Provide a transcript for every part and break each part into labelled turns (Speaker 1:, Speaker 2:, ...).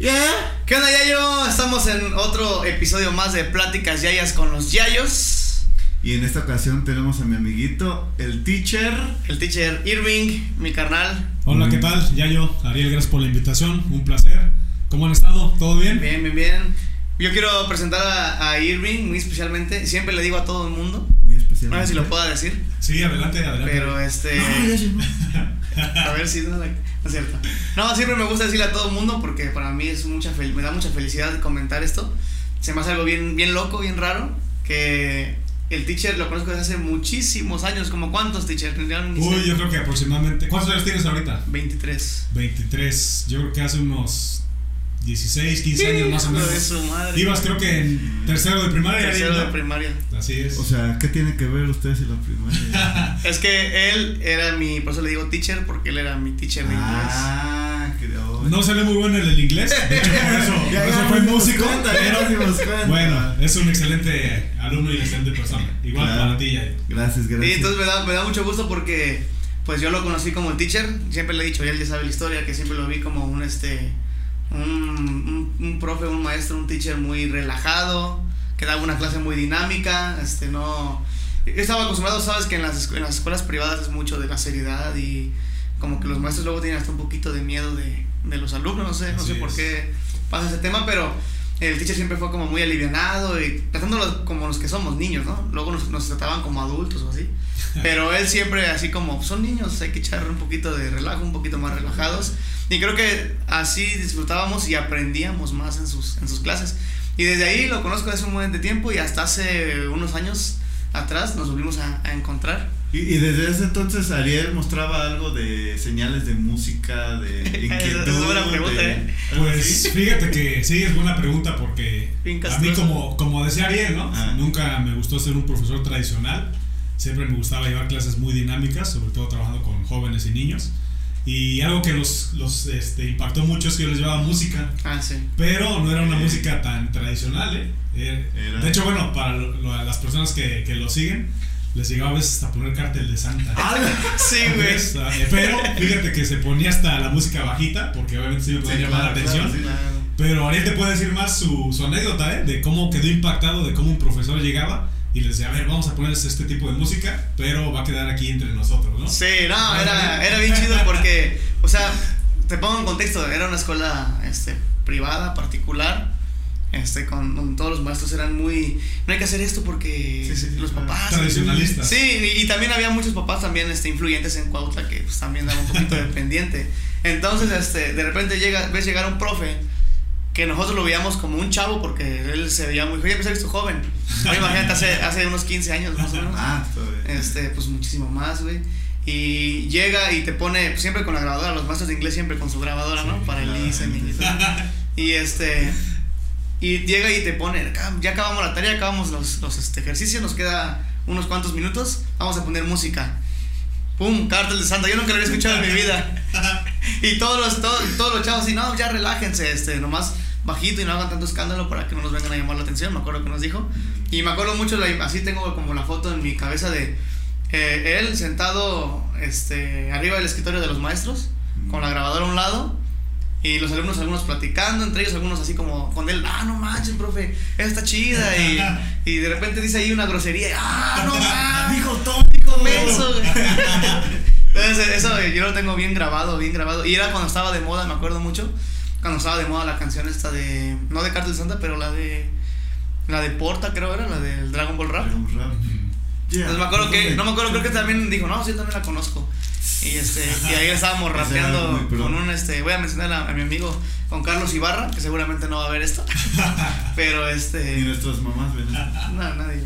Speaker 1: Yeah. ¿Qué onda, Yayo? Estamos en otro episodio más de Pláticas Yayas con los Yayos.
Speaker 2: Y en esta ocasión tenemos a mi amiguito, el teacher.
Speaker 1: El teacher Irving, mi carnal.
Speaker 3: Hola, ¿qué tal? Yayo, Ariel, gracias por la invitación. Un placer. ¿Cómo han estado? ¿Todo bien?
Speaker 1: Bien, bien, bien. Yo quiero presentar a, a Irving muy especialmente. Siempre le digo a todo el mundo.
Speaker 2: Muy especial.
Speaker 1: No sé si lo pueda decir.
Speaker 3: Sí, adelante, adelante.
Speaker 1: Pero este.
Speaker 2: No, ya llegó.
Speaker 1: A ver si no, no es cierto. No, siempre me gusta decirle a todo el mundo porque para mí es mucha fel- me da mucha felicidad comentar esto. Se me hace algo bien, bien loco, bien raro. Que el teacher lo conozco desde hace muchísimos años. ¿Como cuántos teacher?
Speaker 3: Uy, yo creo que aproximadamente. ¿Cuántos años tienes ahorita?
Speaker 1: 23.
Speaker 3: 23. Yo creo que hace unos 16, 15 años más o menos.
Speaker 1: de su madre.
Speaker 3: Ibas, creo que en tercero de primaria.
Speaker 1: Tercero de primaria.
Speaker 3: Así es.
Speaker 2: O sea, ¿qué tiene que ver ustedes y la primaria?
Speaker 1: Es que él era mi, por eso le digo teacher, porque él era mi teacher de inglés.
Speaker 2: ah, creo.
Speaker 3: no salió muy bueno en el inglés. De hecho, por eso, por
Speaker 2: Ya,
Speaker 3: eso
Speaker 2: ya
Speaker 3: fue músico.
Speaker 2: cuenta, ya
Speaker 3: pero bueno, es un excelente alumno y excelente persona. Igual
Speaker 2: Claro.
Speaker 3: para ti, Yayo.
Speaker 2: Gracias, gracias.
Speaker 1: entonces me da, me da mucho gusto porque pues yo lo conocí como el teacher, siempre le he dicho, y él ya sabe la historia, que siempre lo vi como un este un, un, un profe, un maestro, un teacher muy relajado, que daba una clase muy dinámica, este no estaba acostumbrado, sabes que en las, en las escuelas privadas es mucho de la seriedad y como que los maestros luego tienen hasta un poquito de miedo de, de los alumnos, no sé, no
Speaker 3: Así
Speaker 1: sé por
Speaker 3: es.
Speaker 1: qué pasa ese tema, pero el teacher siempre fue como muy alivianado y tratándolos como los que somos niños, ¿no? Luego nos, nos trataban como adultos o así. Pero él siempre así como, son niños, hay que echar un poquito de relajo, un poquito más relajados. Y creo que así disfrutábamos y aprendíamos más en sus, en sus clases. Y desde ahí lo conozco hace un buen de tiempo y hasta hace unos años atrás nos volvimos a, a encontrar.
Speaker 2: Y, y desde ese entonces Ariel mostraba algo de señales de música, de inquietud.
Speaker 1: Es buena pregunta,
Speaker 2: de-
Speaker 1: ¿eh?
Speaker 3: Pues fíjate que sí, es buena pregunta porque a mí como, como decía Ariel, ¿no?
Speaker 2: Ah.
Speaker 3: Nunca me gustó ser un profesor tradicional, siempre me gustaba llevar clases muy dinámicas, sobre todo trabajando con jóvenes y niños. Y algo que los, los este, impactó mucho es que yo les llevaba música,
Speaker 1: Ah, sí.
Speaker 3: pero no era una
Speaker 2: Eh.
Speaker 3: música tan tradicional, ¿eh?
Speaker 2: Era-
Speaker 3: De hecho, bueno, para lo- lo- las personas que, que lo siguen, les llegaba a veces hasta poner cartel de Santa.
Speaker 1: Sí, güey.
Speaker 3: Ah, Pero fíjate que se ponía hasta la música bajita, porque obviamente sí me podía
Speaker 2: Sí,
Speaker 3: llamar la atención.
Speaker 2: claro, sí.
Speaker 1: Claro.
Speaker 3: Pero Ariel te puede decir más su, su anécdota, ¿eh? De cómo quedó impactado, de cómo un profesor llegaba y les decía, a ver, vamos a ponerles este tipo de música, pero va a quedar aquí entre nosotros, ¿no?
Speaker 1: Sí, no, era, era bien chido porque, o sea, te pongo en contexto, era una escuela este, privada, particular, este, con, con todos los maestros eran muy, no hay que hacer esto porque
Speaker 2: Sí, sí,
Speaker 1: los
Speaker 2: claro.
Speaker 1: papás...
Speaker 3: Tradicionalistas.
Speaker 1: Sí, y, y también había muchos papás también este, influyentes en Cuautla que pues, también daban un poquito de pendiente. Entonces, este, de repente llega, ves llegar un profe que nosotros lo veíamos como un chavo porque él se veía muy joven, ya visto joven. Ahora imagínate, hace, hace unos 15 años más o menos
Speaker 2: Ah,
Speaker 1: este, pues muchísimo más, güey. Y llega y te pone pues, siempre con la grabadora, los maestros de inglés siempre con su grabadora, ¿no? Para el listening y todo. Y este. Y llega y te pone, "Acá, ya acabamos la tarea, acabamos los, los este, ejercicios, nos queda unos cuantos minutos, vamos a poner música. ¡Pum! Cártel de Santa, yo nunca lo había escuchado en mi vida. Y todos los, todos, todos los chavos así, no, ya relájense, este, nomás bajito y no hagan tanto escándalo para que no nos vengan a llamar la atención, me acuerdo que nos dijo. Y me acuerdo mucho, así tengo como la foto en mi cabeza de eh, él sentado este, arriba del escritorio de los maestros, con la grabadora a un lado, y los alumnos, algunos platicando, entre ellos algunos así como con él, ah, no manches, profe, esta está chida, y, y de repente dice ahí una grosería, ah, no manches,
Speaker 2: Dijo tópico.
Speaker 1: menso, güey". Entonces, eso yo lo tengo bien grabado, bien grabado. Y era cuando estaba de moda, me acuerdo mucho. Cuando estaba de moda la canción esta de. No de Cartel Santa, pero la de. La de Porta, creo era, la del Dragon Ball Rap.
Speaker 2: Dragon Rap. Yeah.
Speaker 1: Entonces me acuerdo que. No me acuerdo, creo que también dijo, no, sí, también la conozco. Y este, y ahí estábamos rapeando con un este. Voy a mencionar a, a mi amigo con Carlos Ibarra, que seguramente no va a ver esto. Pero este.
Speaker 2: Y nuestras mamás ven.
Speaker 1: No, nadie.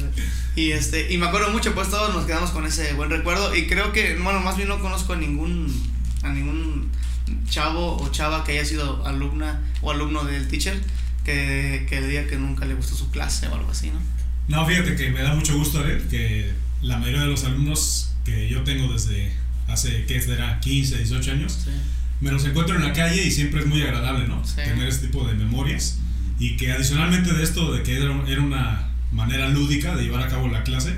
Speaker 1: Y este, y me acuerdo mucho, pues todos nos quedamos con ese buen recuerdo. Y creo que, bueno, más bien no conozco a ningún, a ningún chavo o chava que haya sido alumna o alumno del teacher que, que diga que nunca le gustó su clase o algo así, ¿no?
Speaker 3: No, fíjate que me da mucho gusto ver que la mayoría de los alumnos que yo tengo desde hace, ¿qué será? 15, 18 años,
Speaker 1: Sí.
Speaker 3: me los encuentro en la calle y siempre es muy agradable, ¿no?
Speaker 1: Sí.
Speaker 3: Tener este tipo de memorias y que adicionalmente de esto, de que era, una manera lúdica de llevar a cabo la clase,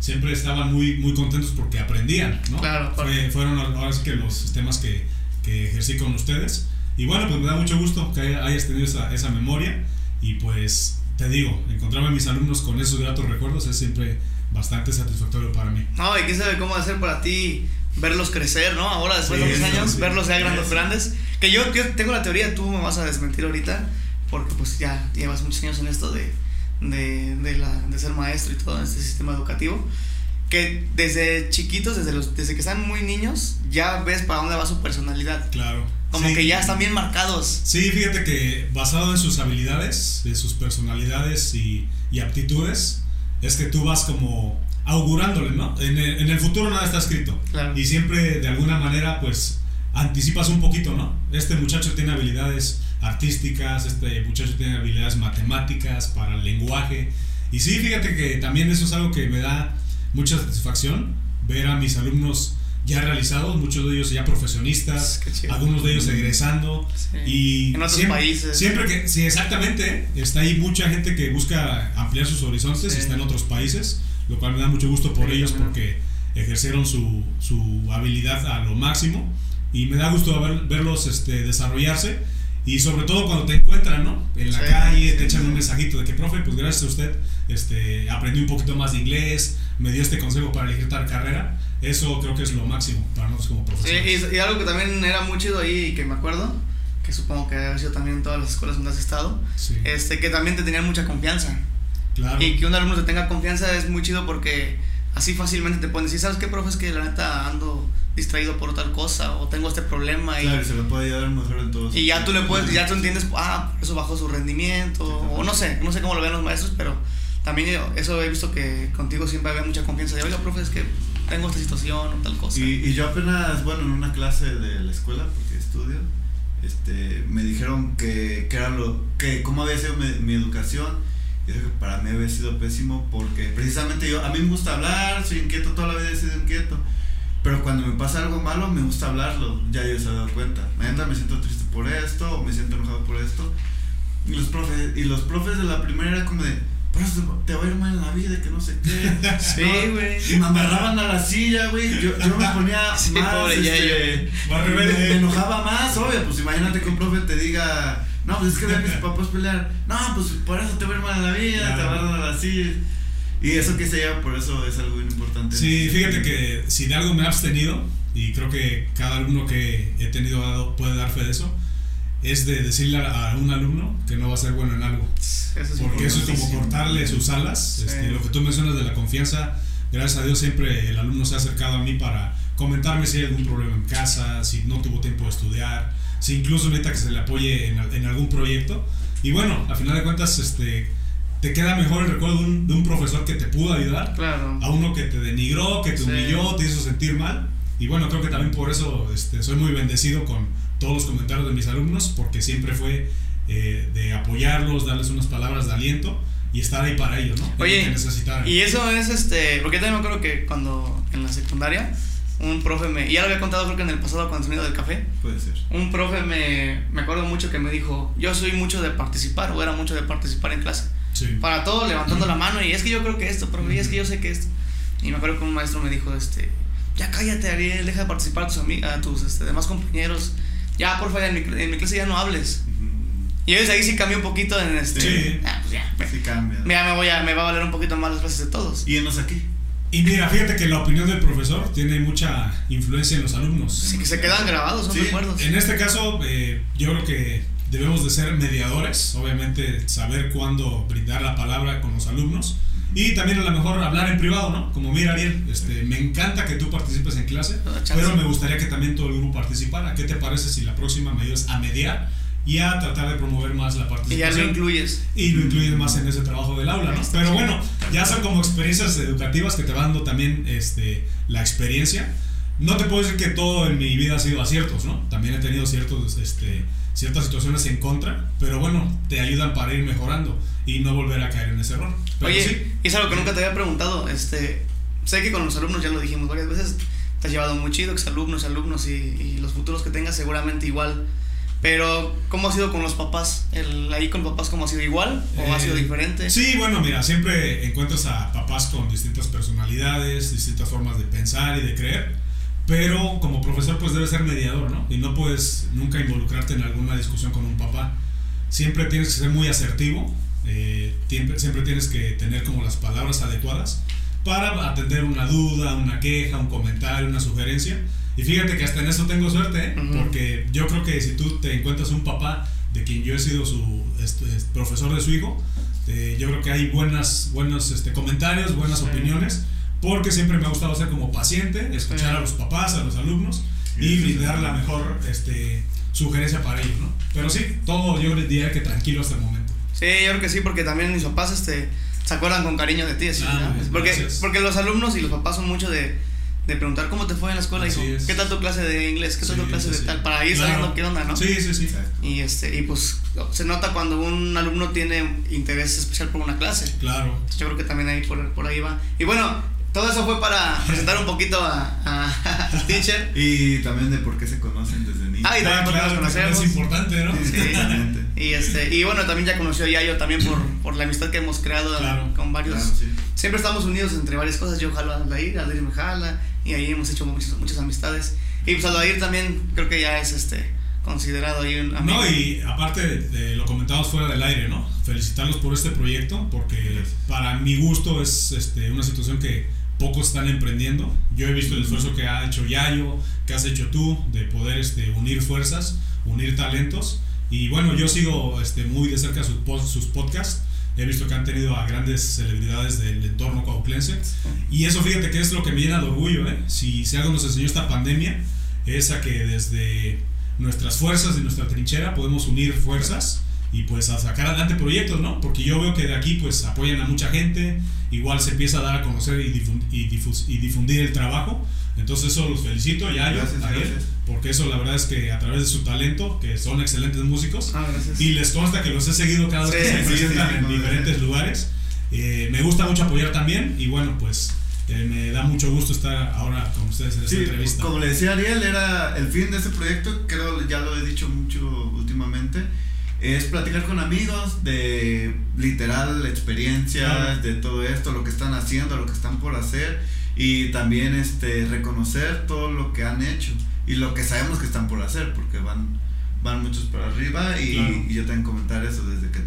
Speaker 3: siempre estaban muy, muy contentos porque aprendían, ¿no?
Speaker 1: Claro,
Speaker 3: Fue- fueron ahora sí que los sistemas que, que ejercí con ustedes Y bueno, pues me da mucho gusto que hayas tenido esa, esa memoria y pues te digo, encontrarme a mis alumnos con esos gratos recuerdos es siempre bastante satisfactorio para mí.
Speaker 1: No, y quién sabe cómo hacer para ti verlos crecer, ¿no? Ahora, después
Speaker 2: Sí,
Speaker 1: de unos años,
Speaker 2: sí.
Speaker 1: verlos ya grandes, grandes. Que yo, yo tengo la teoría, tú me vas a desmentir ahorita, porque pues ya llevas muchos años en esto de, de, de, la, de ser maestro y todo este sistema educativo. Que desde chiquitos, desde, los, desde que están muy niños, ya ves para dónde va su personalidad.
Speaker 3: Claro.
Speaker 1: Como que ya están bien marcados.
Speaker 3: Sí, fíjate que basado en sus habilidades, de sus personalidades y, y aptitudes, es que tú vas como augurándole, ¿no? En el, en el futuro nada está escrito.
Speaker 1: Claro.
Speaker 3: Y siempre de alguna manera, pues, anticipas un poquito, ¿no? Este muchacho tiene habilidades artísticas, este muchacho tiene habilidades matemáticas, para el lenguaje. Y sí, fíjate que también eso es algo que me da mucha satisfacción, ver a mis alumnos ya realizados, muchos de ellos ya profesionistas, algunos de ellos egresando.
Speaker 1: Sí.
Speaker 3: Y
Speaker 1: En otros
Speaker 3: siempre,
Speaker 1: países.
Speaker 3: Siempre que, sí, exactamente, está ahí mucha gente que busca ampliar sus horizontes
Speaker 1: Sí.
Speaker 3: y está en otros países, lo cual me da mucho gusto por
Speaker 1: Sí,
Speaker 3: ellos
Speaker 1: también.
Speaker 3: porque ejercieron su, su habilidad a lo máximo y me da gusto ver- verlos este, desarrollarse y sobre todo cuando te encuentran, ¿no? En la
Speaker 1: Sí,
Speaker 3: calle,
Speaker 1: sí,
Speaker 3: te echan
Speaker 1: sí.
Speaker 3: un mensajito de que, profe, pues gracias a usted, este, aprendí un poquito más de inglés, me dio este consejo para elegir tal carrera. Eso creo que es lo máximo para nosotros como
Speaker 1: Sí,
Speaker 3: profesores.
Speaker 1: y, y algo que también era muy chido ahí y que me acuerdo, que supongo que haber sido también en todas las escuelas donde has estado,
Speaker 3: Sí,
Speaker 1: este, que también te tenían mucha confianza.
Speaker 3: claro.
Speaker 1: Y que un alumno te tenga confianza es muy chido porque así fácilmente te pueden decir, ¿sabes qué, profe? Es que la neta ando distraído por tal cosa o tengo este problema y,
Speaker 2: Claro, y se lo puede ayudar mejor en todos.
Speaker 1: y ya tú le puedes, ya tú entiendes, ah, eso bajó su rendimiento o no sé, no sé cómo lo ven los maestros, pero también yo- eso he visto que contigo siempre había mucha confianza de, oiga, profe, es que tengo esta situación o tal cosa.
Speaker 2: Y, y yo apenas, bueno, en una clase de la escuela, porque estudio, este, me dijeron que, que era lo, que cómo había sido mi, mi educación. Y dije para mí había sido pésimo porque precisamente yo, a mí me gusta hablar, soy inquieto, toda la vida he sido inquieto. Pero cuando me pasa algo malo, me gusta hablarlo, ya yo se he dado cuenta. Mañana me siento triste por esto, o me siento enojado por esto. Y los profes, y los profes de la primera era como de, por eso te va a ir mal en la vida, que no sé qué.
Speaker 1: Sí,
Speaker 2: No,
Speaker 1: güey.
Speaker 2: y me amarraban a la silla, güey. Yo, yo me ponía
Speaker 1: Sí,
Speaker 2: más.
Speaker 1: pobre
Speaker 2: este,
Speaker 3: al
Speaker 2: me, me enojaba más, obvio. Pues imagínate que un profe te diga, no, pues es que vean mis papás pelear. No, pues por eso te va a ir mal en la vida,
Speaker 3: Claro.
Speaker 2: te amarran a la silla. Y eso que se lleva, por eso es algo bien importante.
Speaker 3: Sí, fíjate que si de algo me he abstenido, y creo que cada alumno que he tenido dado puede dar fe de eso, es de decirle a, a un alumno que no va a ser bueno en algo.
Speaker 1: Eso es
Speaker 3: Porque eso es como cortarle sus alas.
Speaker 1: Sí.
Speaker 3: Este, lo que tú mencionas de la confianza, gracias a Dios siempre el alumno se ha acercado a mí para comentarme si hay algún problema en casa, si no tuvo tiempo de estudiar, si incluso necesita que se le apoye en, en algún proyecto. Y bueno, a final de cuentas, este, te queda mejor el recuerdo de un, de un profesor que te pudo ayudar
Speaker 1: Claro.
Speaker 3: a uno que te denigró, que te
Speaker 1: Sí.
Speaker 3: humilló, te hizo sentir mal. Y bueno, creo que también por eso este, soy muy bendecido con todos los comentarios de mis alumnos, porque siempre fue eh, de apoyarlos, darles unas palabras de aliento y estar ahí para ellos, ¿no?
Speaker 1: Oye,
Speaker 3: que.
Speaker 1: Y eso es este. Porque también me acuerdo que cuando en la secundaria, un profe me. Y ya lo había contado creo que en el pasado cuando sonido del café.
Speaker 2: Puede ser.
Speaker 1: Un profe me. Me acuerdo mucho que me dijo: Yo soy mucho de participar, o era mucho de participar en clase.
Speaker 3: Sí.
Speaker 1: Para todo levantando la mano, y es que yo creo que esto, profe, y es que yo sé que esto. Y me acuerdo que un maestro me dijo: este Ya cállate, Ariel, deja de participar a tus, a tus este, demás compañeros. Ya, porfa, en mi, en mi clase ya no hables. Y desde ahí sí cambié un poquito en este.
Speaker 3: Sí.
Speaker 1: Ah, pues ya.
Speaker 2: Sí cambia.
Speaker 1: Ya me, voy a, me va a valer un poquito más las clases de todos.
Speaker 2: Y enos aquí.
Speaker 3: Y mira, fíjate que la opinión del profesor tiene mucha influencia en los alumnos.
Speaker 1: Sí, que se quedan grabados, son
Speaker 2: Sí,
Speaker 1: recuerdos.
Speaker 3: En este caso, eh, yo creo que debemos de ser mediadores, obviamente saber cuándo brindar la palabra con los alumnos y también a lo mejor hablar en privado, ¿no? Como mira Ariel, este, me encanta que tú participes en clase,
Speaker 1: chance.
Speaker 3: pero me gustaría que también todo el grupo participara. ¿Qué te parece si la próxima me ayudas a mediar y a tratar de promover más la
Speaker 1: Y ya
Speaker 3: participación?
Speaker 1: lo incluyes.
Speaker 3: y lo incluyes más en ese trabajo del aula, ¿no? Pero bueno, ya son como experiencias educativas que te van dando también este, la experiencia. No te puedo decir que todo en mi vida ha sido aciertos, ¿no? También he tenido ciertos, este, ciertas situaciones en contra, pero bueno, te ayudan para ir mejorando y no volver a caer en ese error. Pero
Speaker 1: Oye,
Speaker 3: sí,
Speaker 1: es algo que nunca te había preguntado. Este, sé que con los alumnos ya lo dijimos varias veces. Te has llevado muy chido, exalumnos, alumnos y, y los futuros que tengas seguramente igual. Pero, ¿cómo ha sido con los papás? El, ¿Ahí con papás cómo ha sido igual o ha
Speaker 3: Eh,
Speaker 1: sido diferente?
Speaker 3: Sí, bueno, mira, siempre encuentras a papás con distintas personalidades, distintas formas de pensar y de creer. Pero como profesor pues debes ser mediador, ¿no? Y no puedes nunca involucrarte en alguna discusión con un papá. Siempre tienes que ser muy asertivo, eh, siempre, tienes que tener como las palabras adecuadas para atender una duda, una queja, un comentario, una sugerencia. Y fíjate que hasta en eso tengo suerte, ¿eh?
Speaker 1: Ujú.
Speaker 3: porque yo creo que si tú te encuentras un papá de quien yo he sido su este, profesor de su hijo, eh, yo creo que hay buenas, buenos este, comentarios, buenas
Speaker 1: Sí.
Speaker 3: opiniones, porque siempre me ha gustado ser como paciente, escuchar a los papás, a los alumnos y brindar la mejor este, sugerencia para ellos, ¿no? Pero sí, todo yo les diría que tranquilo hasta el momento.
Speaker 1: Sí, yo creo que sí, porque también mis papás este, se acuerdan con cariño de ti. así,
Speaker 3: Ah,
Speaker 1: ¿no? porque, porque los alumnos y los papás son mucho de, de preguntar cómo te fue en la escuela, hijo.
Speaker 3: es.
Speaker 1: ¿Qué tal tu clase de inglés? ¿Qué tal
Speaker 3: Sí,
Speaker 1: tu clase
Speaker 3: sí,
Speaker 1: de
Speaker 3: sí.
Speaker 1: tal? Para ir
Speaker 3: Claro.
Speaker 1: sabiendo qué onda, ¿no?
Speaker 3: Sí, sí, sí.
Speaker 1: Y, este, y pues se nota cuando un alumno tiene interés especial por una clase.
Speaker 3: Claro.
Speaker 1: Yo creo que también ahí por, por ahí va. Y bueno, todo eso fue para presentar un poquito a, a- al teacher.
Speaker 2: Y también de por qué se conocen desde niños.
Speaker 1: Ah, y también porque nos
Speaker 3: claro,
Speaker 1: conocemos.
Speaker 3: es importante, ¿no?
Speaker 1: Sí.
Speaker 2: Exactamente.
Speaker 1: Y este, y bueno, también ya conoció a Yayo también por, por la amistad que hemos creado
Speaker 3: Claro,
Speaker 1: con varios.
Speaker 2: Claro, sí.
Speaker 1: Siempre estamos unidos entre varias cosas. Yo jalo a Aldair, Aldair me jala. Y ahí hemos hecho muchas, muchas amistades. Y pues Aldair también creo que ya es este considerado ahí un amigo.
Speaker 3: No, y aparte de, de lo comentamos fuera del aire, ¿no? Felicitarlos por este proyecto, porque para mi gusto es este, una situación que pocos están emprendiendo. Yo he visto el esfuerzo que ha hecho Yayo, que has hecho tú, de poder este, unir fuerzas, unir talentos. Y bueno, yo sigo este, muy de cerca sus, sus podcasts. He visto que han tenido a grandes celebridades del entorno coauclense. Y eso fíjate que es lo que me llena de orgullo, ¿eh? Si, si algo nos enseñó esta pandemia, es a que desde nuestras fuerzas y nuestra trinchera podemos unir fuerzas y pues a sacar adelante proyectos, ¿no? Porque yo veo que de aquí pues apoyan a mucha gente, igual se empieza a dar a conocer y, difun- y, difus- y difundir el trabajo. Entonces eso los felicito, ya yo,
Speaker 2: Gracias,
Speaker 3: Ariel,
Speaker 2: gracias.
Speaker 3: porque eso la verdad es que a través de su talento, que son excelentes músicos,
Speaker 1: Ah,
Speaker 3: y les consta que los he seguido cada vez
Speaker 1: Sí,
Speaker 3: que se
Speaker 1: sí,
Speaker 3: presentan
Speaker 2: sí,
Speaker 3: en
Speaker 2: no,
Speaker 3: diferentes lugares. Eh, me gusta mucho apoyar también y bueno, pues eh, me da mucho gusto estar ahora con ustedes en esta
Speaker 2: Sí,
Speaker 3: entrevista.
Speaker 2: como le decía Ariel, era el fin de ese proyecto, creo ya lo he dicho mucho últimamente, es platicar con amigos de literal experiencias,
Speaker 3: Claro.
Speaker 2: de todo esto, lo que están haciendo, lo que están por hacer y también este reconocer todo lo que han hecho y lo que sabemos que están por hacer, porque van van muchos para arriba y,
Speaker 3: Claro.
Speaker 2: y yo también comentar eso desde que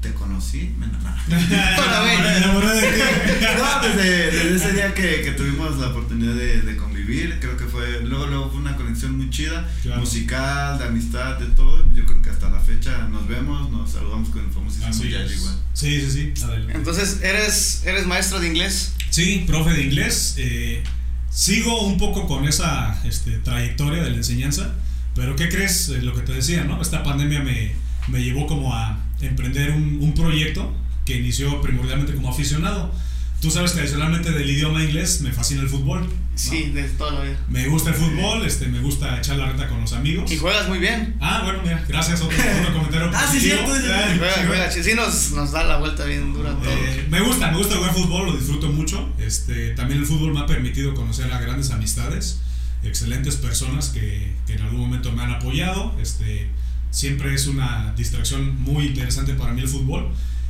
Speaker 2: te conocí, me enamoré.
Speaker 3: Me enamoré de ti.
Speaker 2: No, desde, desde ese día que, que tuvimos la oportunidad de, de convivir, creo que fue, luego, luego fue una conexión muy chida,
Speaker 3: Claro.
Speaker 2: musical, de amistad, de todo. Yo creo que hasta la fecha nos vemos, nos saludamos con el famosísimo
Speaker 3: Así
Speaker 2: Yayo igual.
Speaker 3: Sí, sí, sí. adelante.
Speaker 1: Entonces, ¿eres, ¿eres maestro de inglés?
Speaker 3: Sí, profe de inglés. eh, sigo un poco con esa este, trayectoria de la enseñanza, pero ¿qué crees? Eh, lo que te decía, ¿no? Esta pandemia me, me llevó como a emprender un, un proyecto que inició primordialmente como aficionado. Tú sabes que adicionalmente del idioma inglés me fascina el fútbol. ¿no?
Speaker 1: Sí, de toda la vida.
Speaker 3: Me gusta el fútbol, este, me gusta echar la reta con los amigos.
Speaker 1: Y juegas muy bien.
Speaker 3: Ah, bueno, mira, gracias. Otro, otro comentario.
Speaker 2: Ah, sí, cierto, sí, sí.
Speaker 1: Juega, juega. Sí, nos, nos da la vuelta bien dura.
Speaker 3: Eh, me gusta, me gusta jugar fútbol, lo disfruto mucho. Este, también el fútbol me ha permitido conocer a grandes amistades, excelentes personas que, que en algún momento me han apoyado. Este, siempre es una distracción muy interesante para mí el fútbol.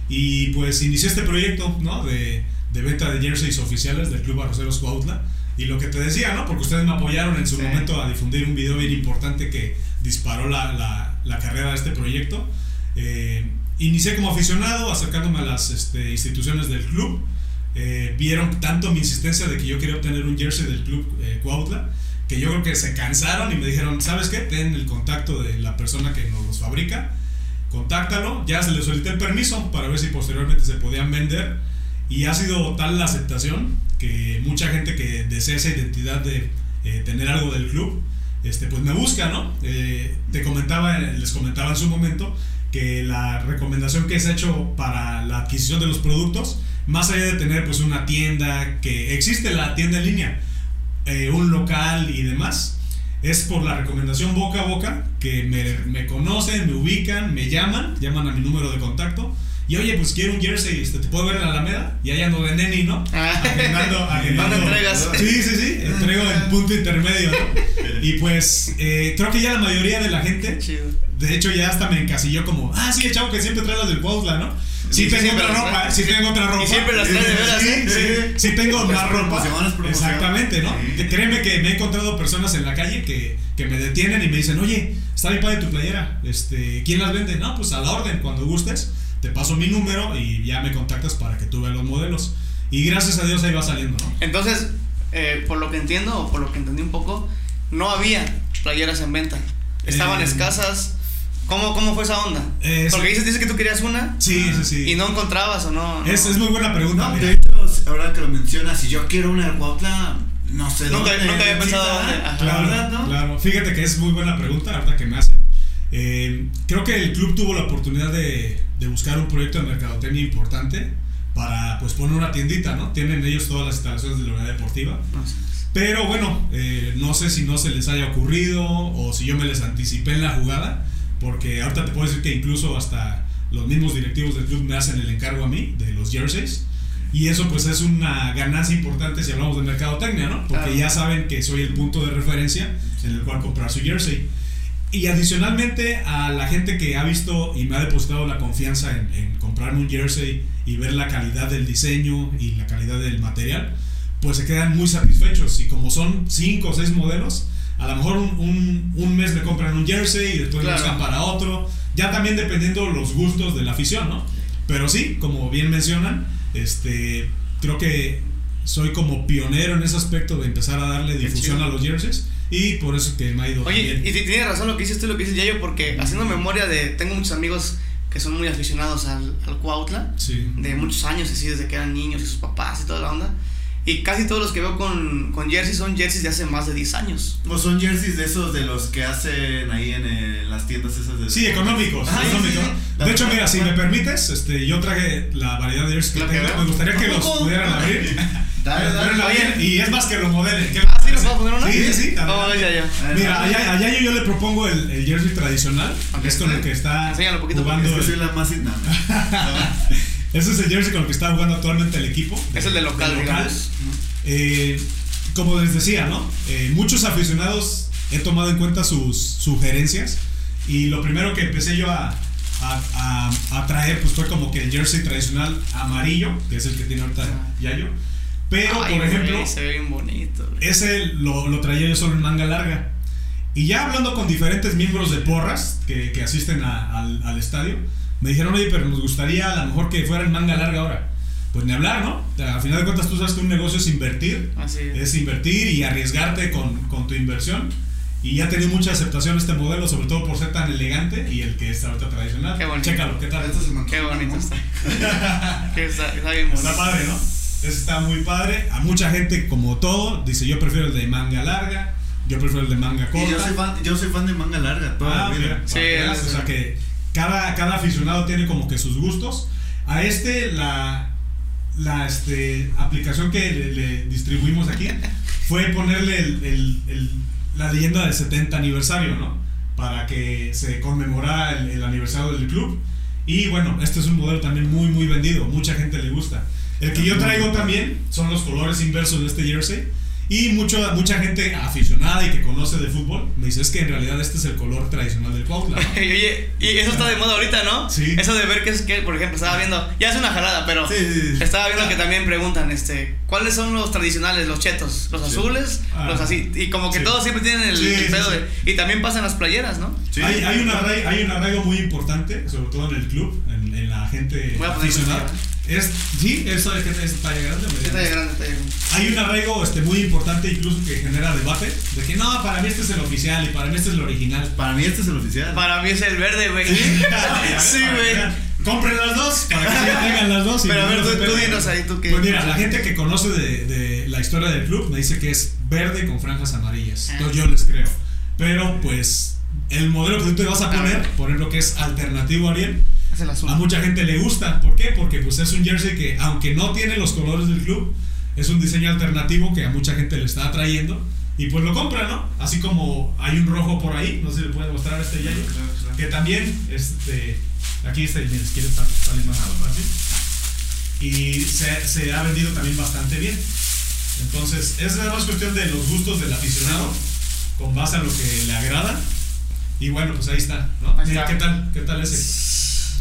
Speaker 3: Y pues inicié este proyecto ¿no? de, de venta de jerseys oficiales del Club Arroceros Cuautla. Y lo que te decía, ¿no? Porque ustedes me apoyaron en su
Speaker 1: Sí.
Speaker 3: momento a difundir un video bien importante que disparó la, la, la carrera de este proyecto. Eh, inicié como aficionado, acercándome a las este, instituciones del club. Eh, vieron tanto mi insistencia de que yo quería obtener un jersey del club eh, Cuautla, que yo creo que se cansaron y me dijeron, ¿sabes qué? Ten el contacto de la persona que nos los fabrica, contáctalo, ya se le solicité el permiso para ver si posteriormente se podían vender y ha sido tal la aceptación que mucha gente que desea esa identidad de eh, tener algo del club, este, pues me busca, ¿no? Eh, te comentaba, les comentaba en su momento que la recomendación que se ha hecho para la adquisición de los productos, más allá de tener pues una tienda, que existe la tienda en línea, eh, un local y demás, es por la recomendación boca a boca, que me, me conocen, me ubican, me llaman, llaman a mi número de contacto. Y oye, pues quiero un jersey, este, ¿te puedo ver en la Alameda? Y ahí ando de neni, ¿no?
Speaker 1: Ah.
Speaker 3: Agendando, agendando.
Speaker 1: ¿Dónde entregas?
Speaker 3: Sí, sí, sí, entrego en punto intermedio, ¿no? Y pues eh, creo que ya la mayoría de la gente de hecho ya hasta me encasilló como, ah, sí, el chavo que siempre trae las del Cuautla, ¿no? Sí,
Speaker 1: Sí,
Speaker 3: tengo
Speaker 1: siempre
Speaker 3: otra
Speaker 1: las
Speaker 3: ropa, sí tengo otra ropa.
Speaker 1: Y siempre las trae de veras,
Speaker 3: Sí,
Speaker 1: ¿eh?
Speaker 3: sí, sí tengo más ropa. Exactamente, ¿no? Créeme que me he encontrado personas en la calle que, que me detienen y me dicen, oye, está bien padre tu playera, este, ¿quién las vende? No, pues a la orden, cuando gustes, te paso mi número y ya me contactas para que tú veas los modelos. Y gracias a Dios ahí va saliendo, ¿no?
Speaker 1: Entonces, eh, por lo que entiendo o por lo que entendí un poco, no había playeras en venta. Estaban
Speaker 3: Eh,
Speaker 1: escasas. ¿Cómo, ¿Cómo fue esa onda?
Speaker 3: Eh,
Speaker 1: Porque dices, dices que tú querías una
Speaker 3: Sí, sí, sí.
Speaker 1: y no encontrabas o no. no.
Speaker 3: Es, es muy buena pregunta.
Speaker 2: No, de hecho, ahora que lo mencionas, si yo quiero una del Cuautla, no sé
Speaker 1: Nunca-
Speaker 2: dónde.
Speaker 1: nunca había pensado
Speaker 2: ¿verdad?
Speaker 1: dónde.
Speaker 2: La
Speaker 3: Claro,
Speaker 2: verdad, ¿no?
Speaker 3: claro. Fíjate que es muy buena pregunta, ahorita que me hacen. Eh, creo que el club tuvo la oportunidad de, de buscar un proyecto de mercadotecnia importante para pues poner una tiendita, ¿no? Tienen ellos todas las instalaciones de la unidad deportiva. Pero bueno, eh, no sé si no se les haya ocurrido o si yo me les anticipé en la jugada, porque ahorita te puedo decir que incluso hasta los mismos directivos del club me hacen el encargo a mí de los jerseys. Y eso pues es una ganancia importante si hablamos de mercadotecnia, ¿no? Porque
Speaker 1: Claro.
Speaker 3: ya saben que soy el punto de referencia en el cual comprar su jersey. Y adicionalmente a la gente que ha visto y me ha depositado la confianza en, en comprarme un jersey y ver la calidad del diseño y la calidad del material, pues se quedan muy satisfechos. Y como son 5 o 6 modelos, a lo mejor un, un- un mes me compran un jersey y después
Speaker 1: Claro.
Speaker 3: buscan para otro. Ya también dependiendo los gustos de la afición, ¿no? Pero sí, como bien mencionan, este, creo que soy como pionero en ese aspecto de empezar a darle difusión a los jerseys y por eso que me ha ido
Speaker 1: Oye,
Speaker 3: bien.
Speaker 1: y ti- tienes razón lo que dices tú y lo que dices Yayo, porque haciendo memoria de. Tengo muchos amigos que son muy aficionados al, al Cuautla,
Speaker 3: Sí.
Speaker 1: de muchos años, así desde que eran niños y sus papás y toda la onda. Y casi todos los que veo con, con jerseys son jerseys de hace más de 10 años.
Speaker 2: O son jerseys de esos de los que hacen ahí en eh, las tiendas esas de.
Speaker 3: Sí, económicos.
Speaker 2: Ah,
Speaker 3: económicos.
Speaker 2: sí, sí.
Speaker 3: De hecho, mira, si me permites, este, yo traje la variedad de jerseys que
Speaker 1: que
Speaker 3: tengo. Me gustaría que los pudieran abrir.
Speaker 2: Dale, dale.
Speaker 3: abrir, Y es más que lo modelen. ¿Qué
Speaker 1: ¿Ah, sí
Speaker 3: les
Speaker 1: puedo poner una?
Speaker 3: Sí, sí, sí.
Speaker 1: Oh, ya, ya.
Speaker 3: Mira, allá, allá yo, yo le propongo el, el jersey tradicional,
Speaker 1: Ok.
Speaker 3: que es con el que está
Speaker 1: Enséñalo poquito,
Speaker 3: jugando. El-
Speaker 2: la más. No,
Speaker 3: ese es el jersey con el que está jugando actualmente el equipo.
Speaker 1: Es el de local, digamos.
Speaker 3: Eh, como les decía, ¿no? Eh, muchos aficionados he tomado en cuenta sus sugerencias y lo primero que empecé yo a, a, a- a traer pues fue como que el jersey tradicional amarillo, que es el que tiene ahorita
Speaker 1: Ah.
Speaker 3: Yayo. Pero,
Speaker 1: Ay,
Speaker 3: por ejemplo,
Speaker 1: se ve bien bonito. güey.
Speaker 3: ese lo, lo traía yo solo en manga larga. Y ya hablando con diferentes miembros de porras que, que asisten a- al, al estadio, me dijeron, oye, pero nos gustaría a lo mejor que fuera en manga larga ahora. Pues ni hablar, ¿no? Al final de cuentas tú sabes que un negocio es invertir,
Speaker 1: Así es.
Speaker 3: es invertir y arriesgarte con, con tu inversión. Y ya ha tenido mucha aceptación este modelo, sobre todo por ser tan elegante y el que es ahorita tradicional.
Speaker 1: Qué bonito.
Speaker 3: Chécalo, ¿qué tal?
Speaker 2: Esto se me
Speaker 1: Qué bonito
Speaker 2: ¿no?
Speaker 1: está. Que está, está bien bonito.
Speaker 3: Está padre, ¿no? Ese está muy padre. A mucha gente, como todo, dice yo prefiero el de manga larga, yo prefiero el de manga corta.
Speaker 2: Y yo soy, fan, yo soy fan de manga larga toda
Speaker 3: Ah,
Speaker 2: la
Speaker 3: mira,
Speaker 2: vida.
Speaker 1: Sí, es-
Speaker 3: o sea que cada, cada aficionado tiene como que sus gustos. A este, la, la este, aplicación que le, le distribuimos aquí fue ponerle el- el- el- la leyenda del 70 aniversario, ¿no? Para que se conmemorara el, el aniversario del club. Y bueno, este es un modelo también muy, muy vendido. Mucha gente le gusta. El que yo traigo también son los colores inversos de este jersey. Y mucho, mucha gente aficionada y que conoce de fútbol me dice, es que en realidad este es el color tradicional del Cuautla, ¿no?
Speaker 1: Y oye, y eso está de moda ahorita, ¿no?
Speaker 3: Sí.
Speaker 1: Eso de ver que es que, por ejemplo, estaba viendo, ya es una jalada, pero
Speaker 2: Sí, sí, sí.
Speaker 1: estaba viendo que también preguntan, este, ¿cuáles son los tradicionales, los chetos? Los azules,
Speaker 3: Ah.
Speaker 1: los así, y como que todos siempre tienen el, el pedo de, y también pasan las playeras, ¿no?
Speaker 2: Sí.
Speaker 3: hay, hay, un arraigo, hay un arraigo muy importante, sobre todo en el club, en, en la gente
Speaker 1: Voy a poner
Speaker 3: aficionada.
Speaker 1: esta.
Speaker 3: Es, sí, eso es que es talla grande.
Speaker 1: Sí, talla grande, talla grande.
Speaker 3: Hay un arraigo este, muy importante incluso que genera debate, de que no, para mí este es el oficial y para mí este es el original.
Speaker 2: Para mí este es el oficial.
Speaker 1: Para mí es el verde, güey. sí, güey.
Speaker 3: Compren las dos, para que sí tengan las dos. y
Speaker 1: Pero a ver, tú, tú dinos ahí, tú qué.
Speaker 3: Pues mira, la gente que conoce de, de la historia del club me dice que es verde con franjas amarillas.
Speaker 1: Ah.
Speaker 3: Entonces yo les creo. Pero pues el modelo que tú te vas a poner, por ejemplo, que es alternativo a Ariel,
Speaker 1: Es el azul.
Speaker 3: a mucha gente le gusta. ¿Por qué? Porque pues es un jersey que aunque no tiene los colores del club, es un diseño alternativo que a mucha gente le está atrayendo. Y pues lo compra, ¿no? Así como hay un rojo por ahí, no sé si le pueden mostrar este Yayo,
Speaker 2: Claro, claro.
Speaker 3: que también, este, aquí está, si quieres sal- sale más fácil. Y se, se ha vendido también bastante bien. Entonces, es nada más cuestión de los gustos del aficionado, con base a lo que le agrada. Y bueno, pues ahí está, ¿no?
Speaker 1: Ahí
Speaker 3: Mira,
Speaker 1: está.
Speaker 3: ¿qué tal? ¿Qué tal ese?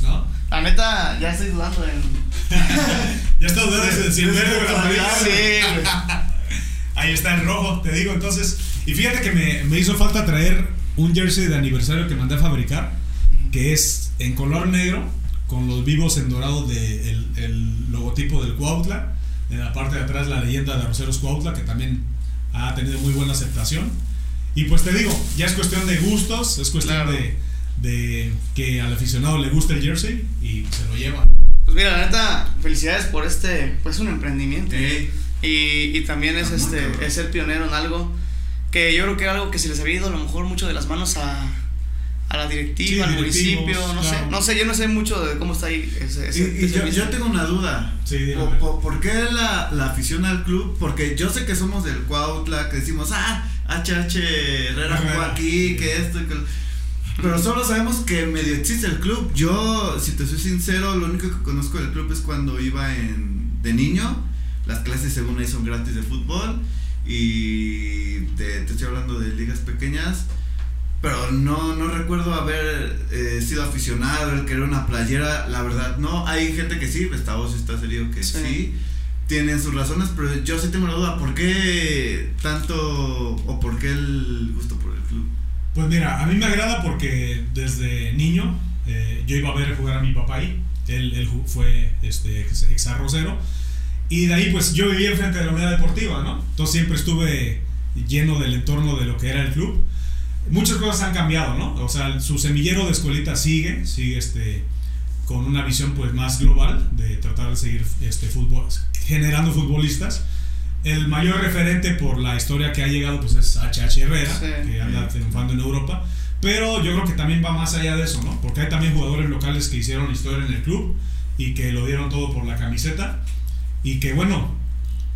Speaker 3: ¿No?
Speaker 1: La neta, ya estoy dudando en.
Speaker 3: Ya está dudando de si el verde o el amarillo.
Speaker 1: Sí.
Speaker 3: Ahí está el rojo, te digo. Entonces, y fíjate que me, me hizo falta traer un jersey de aniversario que mandé a fabricar, que es en color negro, con los vivos en dorado de el, el logotipo del Cuautla. En la parte de atrás la leyenda de Roseros Cuautla, que también ha tenido muy buena aceptación. Y pues te digo, ya es cuestión de gustos, es cuestión
Speaker 1: Claro.
Speaker 3: de, de que al aficionado le guste el jersey y se lo lleva.
Speaker 1: Pues mira, la neta, felicidades por este. Pues un emprendimiento.
Speaker 2: Ey,
Speaker 1: Y, y también es este es ser pionero en algo que yo creo que era algo que se les había ido a lo mejor mucho de las manos a, a la directiva,
Speaker 3: Sí,
Speaker 1: al municipio, no
Speaker 3: claro.
Speaker 1: sé, no sé, yo no sé mucho de cómo está ahí ese,
Speaker 2: Y,
Speaker 1: ese-
Speaker 2: y
Speaker 1: ese
Speaker 2: yo, yo tengo una duda.
Speaker 3: Sí.
Speaker 2: ¿Por, por- por qué la, la afición al club? Porque yo sé que somos del Cuautla, que decimos, ah, HH Herrera jugó aquí, que esto y que lo-". Pero solo sabemos que medio existe el club. Yo, si te soy sincero, lo único que conozco del club es cuando iba en, de niño. Las clases según ahí son gratis de fútbol. Y te, te estoy hablando de ligas pequeñas. Pero no, no recuerdo haber eh, sido aficionado, el querer una playera, la verdad no. Hay gente que sí, Gustavo sí está serio que
Speaker 1: Sí.
Speaker 2: sí. Tienen sus razones, pero yo sí tengo la duda, ¿por qué tanto o por qué el gusto por el?
Speaker 3: Pues mira, a mí me agrada porque desde niño eh, yo iba a ver jugar a mi papá ahí. Él, él fue este, ex arrocero. Y de ahí pues yo vivía enfrente de la unidad deportiva, ¿no? Entonces siempre estuve lleno del entorno de lo que era el club. Muchas cosas han cambiado, ¿no? O sea, su semillero de escuelita sigue, sigue este, con una visión pues más global de tratar de seguir este, fútbol, generando futbolistas. El mayor referente por la historia que ha llegado pues es HH Herrera,
Speaker 1: Sí.
Speaker 3: que anda triunfando en Europa. Pero yo creo que también va más allá de eso, ¿no? Porque hay también jugadores locales que hicieron historia en el club y que lo dieron todo por la camiseta. Y que bueno,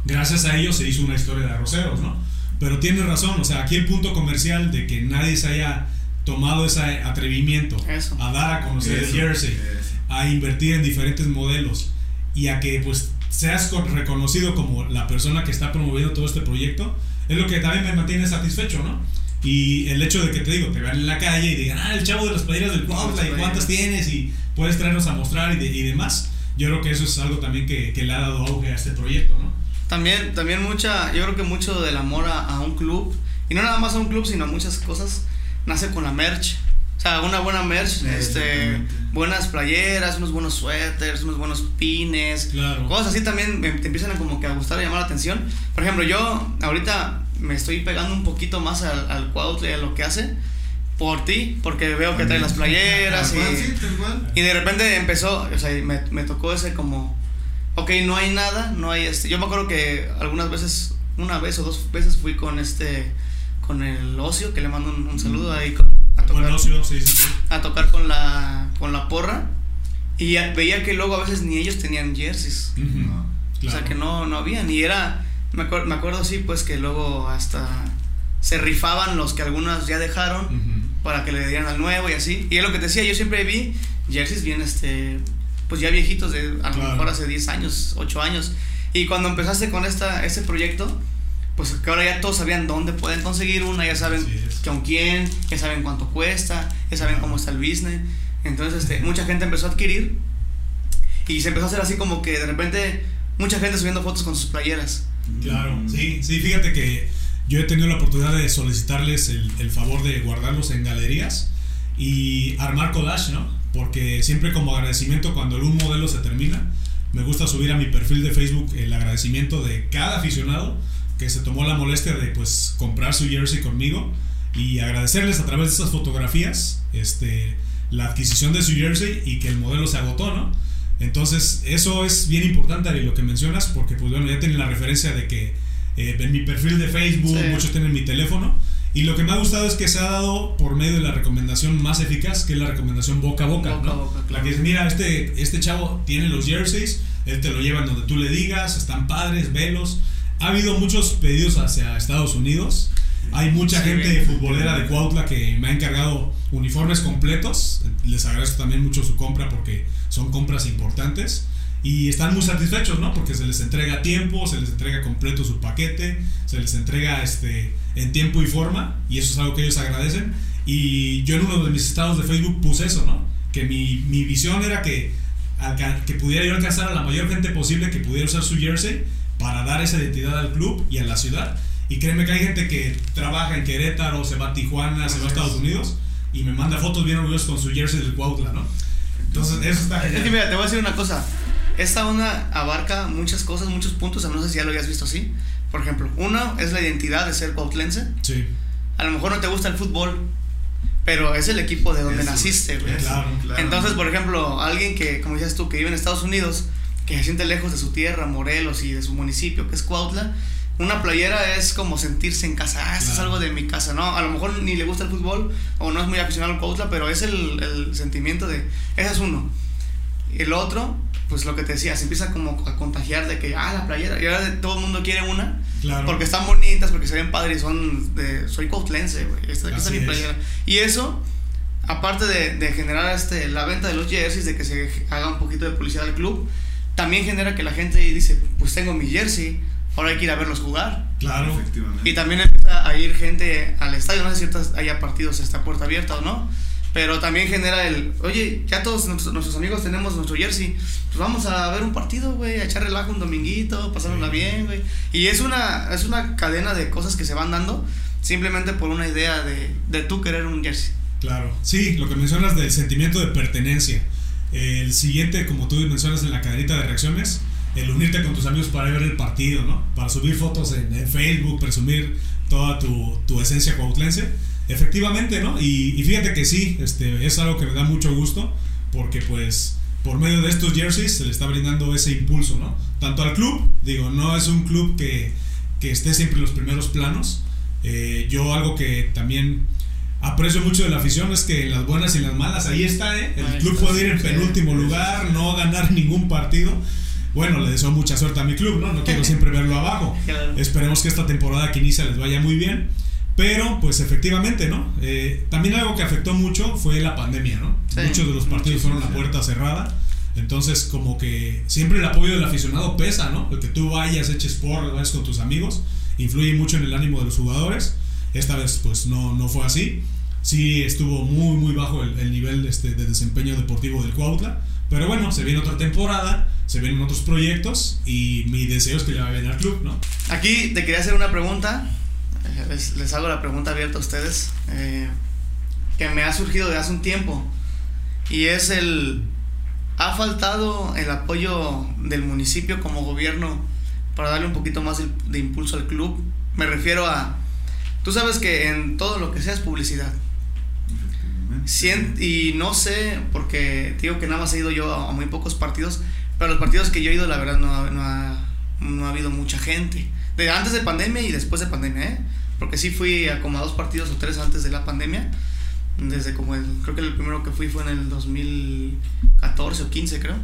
Speaker 3: gracias a ellos se hizo una historia de arroceros, ¿no? Pero tienes razón, o sea, aquí el punto comercial de que nadie se haya tomado ese atrevimiento
Speaker 1: Eso.
Speaker 3: a dar a conocer
Speaker 2: Eso,
Speaker 3: el jersey,
Speaker 2: eso.
Speaker 3: a invertir en diferentes modelos y a que pues seas con- reconocido como la persona que está promoviendo todo este proyecto, es lo que también me mantiene satisfecho, ¿no? Y el hecho de que te digo, te vean en la calle y digan, ah, el chavo de las playeras del Cuautla, y cuántas tienes y puedes traernos a mostrar y, de- y demás, yo creo que eso es algo también que, que le ha dado auge a este proyecto, ¿no?
Speaker 1: También, también mucha, yo creo que mucho del amor a, a un club, y no nada más a un club, sino a muchas cosas, nace con la merch. O sea, una buena merch, este, buenas playeras, unos buenos suéteres, unos buenos pines,
Speaker 3: Claro.
Speaker 1: cosas así también me- te empiezan a como que a gustar y llamar la atención. Por ejemplo, yo ahorita me estoy pegando un poquito más al, al y a lo que hace por ti, porque veo que trae las playeras y, y de repente empezó, o sea, me, me tocó ese como, ok, no hay nada, no hay este, yo me acuerdo que algunas veces, una vez o dos veces fui con este, con el ocio, que le mando un, un saludo ahí con, a tocar,
Speaker 3: Buen ocio, sí, sí, sí.
Speaker 1: a tocar con la, con la porra, y veía que luego a veces ni ellos tenían jerseys.
Speaker 3: Ujú,
Speaker 2: No.
Speaker 1: O sea
Speaker 3: claro.
Speaker 1: que no, no habían. Y era. Me, acuer- me acuerdo, sí, pues que luego hasta se rifaban los que algunas ya dejaron
Speaker 3: Ujú.
Speaker 1: para que le dieran al nuevo y así. Y es lo que te decía, yo siempre vi jerseys bien, este. Pues ya viejitos, de a lo
Speaker 3: Claro.
Speaker 1: mejor hace 10 años, 8 años. Y cuando empezaste con esta, este proyecto, pues que ahora ya todos sabían dónde pueden conseguir una, ya saben con quién, ya saben cuánto cuesta, ya saben
Speaker 3: Claro.
Speaker 1: cómo está el business. Entonces, este, mucha gente empezó a adquirir y se empezó a hacer así como que de repente mucha gente subiendo fotos con sus playeras.
Speaker 3: Claro,
Speaker 2: Mm.
Speaker 3: sí, sí, fíjate que yo he tenido la oportunidad de solicitarles el, el favor de guardarlos en galerías y armar collage, ¿no? Porque siempre como agradecimiento cuando un modelo se termina, me gusta subir a mi perfil de Facebook el agradecimiento de cada aficionado que se tomó la molestia de pues comprar su jersey conmigo y agradecerles a través de esas fotografías este, la adquisición de su jersey y que el modelo se agotó, ¿no? Entonces, eso es bien importante, Ari, lo que mencionas, porque pues bueno, ya tienen la referencia de que eh, en mi perfil de Facebook,
Speaker 1: Sí.
Speaker 3: muchos tienen mi teléfono, y lo que me ha gustado es que se ha dado por medio de la recomendación más eficaz, que es la recomendación boca a boca,
Speaker 1: Boca
Speaker 3: ¿no?
Speaker 1: boca,
Speaker 3: La
Speaker 1: claro.
Speaker 3: que dice, mira, este, este chavo tiene los jerseys, él te lo lleva en donde tú le digas, están padres, velos. Ha habido muchos pedidos hacia Estados Unidos. Hay mucha
Speaker 1: Sí.
Speaker 3: gente futbolera de Cuautla que me ha encargado uniformes completos. Les agradezco también mucho su compra porque son compras importantes. Y están muy satisfechos, ¿no? Porque se les entrega a tiempo, se les entrega completo su paquete, se les entrega este, en tiempo y forma. Y eso es algo que ellos agradecen. Y yo en uno de mis estados de Facebook puse eso, ¿no? Que mi, mi visión era que, que pudiera yo alcanzar a la mayor gente posible que pudiera usar su jersey para dar esa identidad al club y a la ciudad. Y créeme que hay gente que trabaja en Querétaro, se va a Tijuana, se va a Estados Unidos y me manda fotos bien orgullosos con su jersey del Cuautla, ¿no? Entonces, eso está
Speaker 1: Es que
Speaker 3: genial.
Speaker 1: mira, te voy a decir una cosa. Esta onda abarca muchas cosas, muchos puntos. No sé si ya lo habías visto así. Por ejemplo, uno es la identidad de ser cuautlense.
Speaker 3: Sí,
Speaker 1: A lo mejor no te gusta el fútbol, pero es el equipo de donde
Speaker 2: Eso,
Speaker 1: naciste, güey.
Speaker 2: eso,
Speaker 3: Claro.
Speaker 1: Entonces, por ejemplo, alguien que, como dices tú, que vive en Estados Unidos, que se siente lejos de su tierra, Morelos y de su municipio, que es Cuautla, una playera es como sentirse en casa. Ah, esto es
Speaker 3: Claro.
Speaker 1: algo de mi casa, ¿no? A lo mejor ni le gusta el fútbol o no es muy aficionado al Cuautla, pero es el, el sentimiento de. Ese es uno. El otro, pues lo que te decía, se empieza como a contagiar de que, ah, la playera, y ahora todo el mundo quiere una.
Speaker 3: claro.
Speaker 1: Porque están bonitas, porque se ven padres y son de, soy cuautlense, güey. Esta, está
Speaker 3: Así
Speaker 1: mi
Speaker 3: es.
Speaker 1: playera. Y eso, aparte de, de generar este, la venta de los jerseys, de que se haga un poquito de publicidad al club, también genera que la gente dice, pues tengo mi jersey, ahora hay que ir a verlos jugar.
Speaker 3: Claro.
Speaker 2: Efectivamente.
Speaker 1: Y también empieza a ir gente al estadio, no sé si haya partidos esta puerta abierta o no, pero también genera el, oye, ya todos nuestros, nuestros amigos tenemos nuestro jersey, pues vamos a ver un partido, güey, a echar relajo un dominguito, pasárnosla
Speaker 3: Sí.
Speaker 1: bien, güey. Y es una, es una cadena de cosas que se van dando simplemente por una idea de, de tú querer un jersey.
Speaker 3: Claro, sí, lo que mencionas del sentimiento de pertenencia. El siguiente, como tú mencionas en la cadenita de reacciones, el unirte con tus amigos para ver el partido, ¿no? Para subir fotos en, Facebook, presumir toda tu, tu esencia cuautlense. Efectivamente, ¿no? Y, y fíjate que sí, este, es algo que me da mucho gusto, porque pues por medio de estos jerseys se le está brindando ese impulso, ¿no? Tanto al club, digo, no es un club que, que esté siempre en los primeros planos. Eh, yo algo que también aprecio mucho de la afición es que las buenas y las malas, ahí está, ¿eh? El
Speaker 1: Ahí
Speaker 3: club
Speaker 1: está,
Speaker 3: puede ir en
Speaker 1: sí.
Speaker 3: penúltimo lugar, no ganar ningún partido. Bueno, le deseo mucha suerte a mi club, ¿no? No quiero siempre verlo abajo.
Speaker 1: Claro.
Speaker 3: Esperemos que esta temporada que inicia les vaya muy bien. Pero, pues efectivamente, ¿no? Eh, también algo que afectó mucho fue la pandemia, ¿no?
Speaker 1: Sí,
Speaker 3: Muchos de los partidos fueron a
Speaker 2: sí.
Speaker 3: puerta cerrada. Entonces, como que siempre el apoyo del aficionado pesa, ¿no? El que tú vayas, eches porras, vayas con tus amigos, influye mucho en el ánimo de los jugadores. Esta vez, pues no, no fue así. Sí estuvo muy, muy bajo el, el nivel este, de desempeño deportivo del Cuautla. Pero bueno, se viene otra temporada, se vienen otros proyectos y mi deseo es que le vaya bien al club, ¿no?
Speaker 1: Aquí te quería hacer una pregunta. eh, Les, les hago la pregunta abierta a ustedes. eh, que me ha surgido de hace un tiempo. Y es el. ¿Ha faltado el apoyo del municipio como gobierno para darle un poquito más de, de impulso al club? Me refiero a. Tú sabes que en todo lo que sea es publicidad. Y no sé, porque digo que nada más he ido yo a, a muy pocos partidos, pero los partidos que yo he ido, la verdad, no ha, no ha, no ha habido mucha gente. De antes de pandemia y después de pandemia, ¿eh? Porque sí fui a como a dos partidos o tres antes de la pandemia. Desde como el, creo que el primero que fui fue en el 2014 o 15, creo.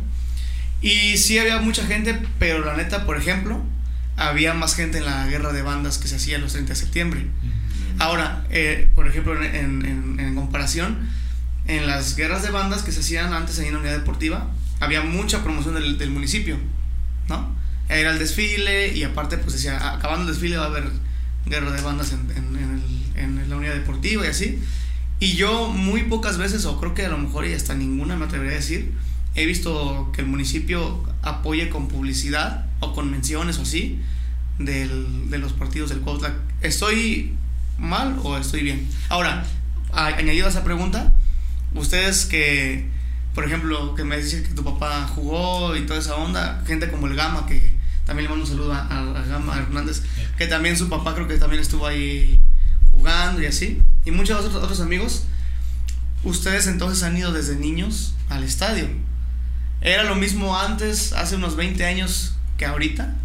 Speaker 1: Y sí había mucha gente, pero la neta, por ejemplo, había más gente en la guerra de bandas que se hacía los 30 de septiembre. Ahora, eh, por ejemplo, en, en- en- comparación, en las guerras de bandas que se hacían antes en la unidad deportiva, había mucha promoción del, del municipio, ¿no? Era el desfile y aparte, pues decía, acabando el desfile va a haber guerra de bandas en el- en la unidad deportiva y así. Y yo muy pocas veces, o creo que a lo mejor y hasta ninguna me atrevería a decir, he visto que el municipio apoye con publicidad o con menciones o así del- de los partidos del Cuautla. ¿Estoy mal o estoy bien? Ahora, a- añadido a esa pregunta, ustedes que, por ejemplo, que me dicen que tu papá jugó y toda esa onda, gente como el Gama, que también le mando un saludo a, a- a Gama Hernández, que también su papá creo que también estuvo ahí jugando y así, y muchos otros, otros amigos, ustedes entonces han ido desde niños al estadio. ¿Era lo mismo antes, hace unos 20 años, que ahorita?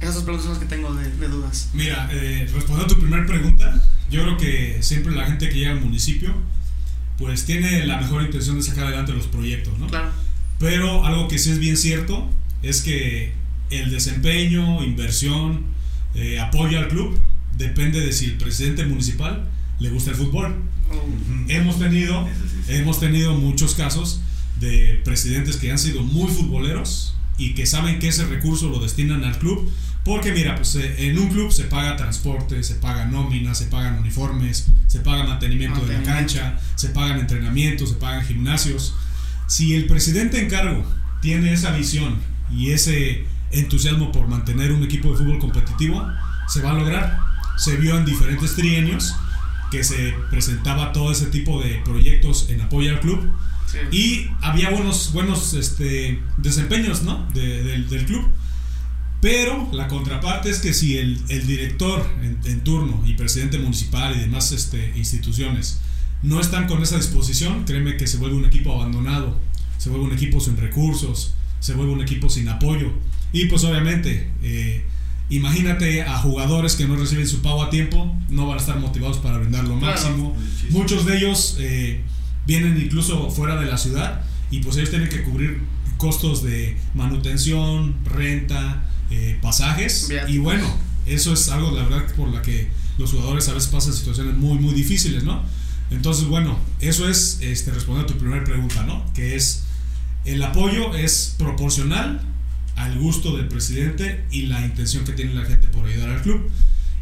Speaker 1: Esas dos preguntas son las que tengo de, de dudas.
Speaker 3: Mira, eh, respondiendo a tu primera pregunta, yo creo que siempre la gente que llega al municipio, pues tiene la mejor intención de sacar adelante los proyectos, ¿no?
Speaker 1: Claro.
Speaker 3: Pero algo que sí es bien cierto es que el desempeño, inversión, eh, apoyo al club depende de si el presidente municipal le gusta el fútbol.
Speaker 1: Oh.
Speaker 3: Hemos tenido,
Speaker 2: sí, sí.
Speaker 3: hemos tenido muchos casos de presidentes que han sido muy futboleros y que saben que ese recurso lo destinan al club. Porque mira, pues eh, en un club se paga transporte, se paga nómina, se pagan uniformes, se paga mantenimiento, de la cancha, se pagan entrenamientos, se pagan gimnasios. Si el presidente en cargo tiene esa visión y ese entusiasmo por mantener un equipo de fútbol competitivo, se va a lograr. Se vio en diferentes trienios que se presentaba todo ese tipo de proyectos en apoyo al club
Speaker 1: Sí.
Speaker 3: y había buenos, buenos este, desempeños ¿no? de- del, del club. Pero la contraparte es que si el, el director en, en turno y presidente municipal y demás este, instituciones no están con esa disposición, créeme que se vuelve un equipo abandonado, se vuelve un equipo sin recursos, se vuelve un equipo sin apoyo. Y pues obviamente, eh, imagínate a jugadores que no reciben su pago a tiempo, no van a estar motivados para brindar lo máximo. Muchos de ellos eh, vienen incluso fuera de la ciudad y pues ellos tienen que cubrir costos de manutención, renta, eh, pasajes
Speaker 1: Viajes.
Speaker 3: y bueno, eso es algo la verdad por la que los jugadores a veces pasan situaciones muy muy difíciles, ¿no? Entonces bueno, eso es este, responder a tu primera pregunta, ¿no? Que es el apoyo es proporcional al gusto del presidente y la intención que tiene la gente por ayudar al club.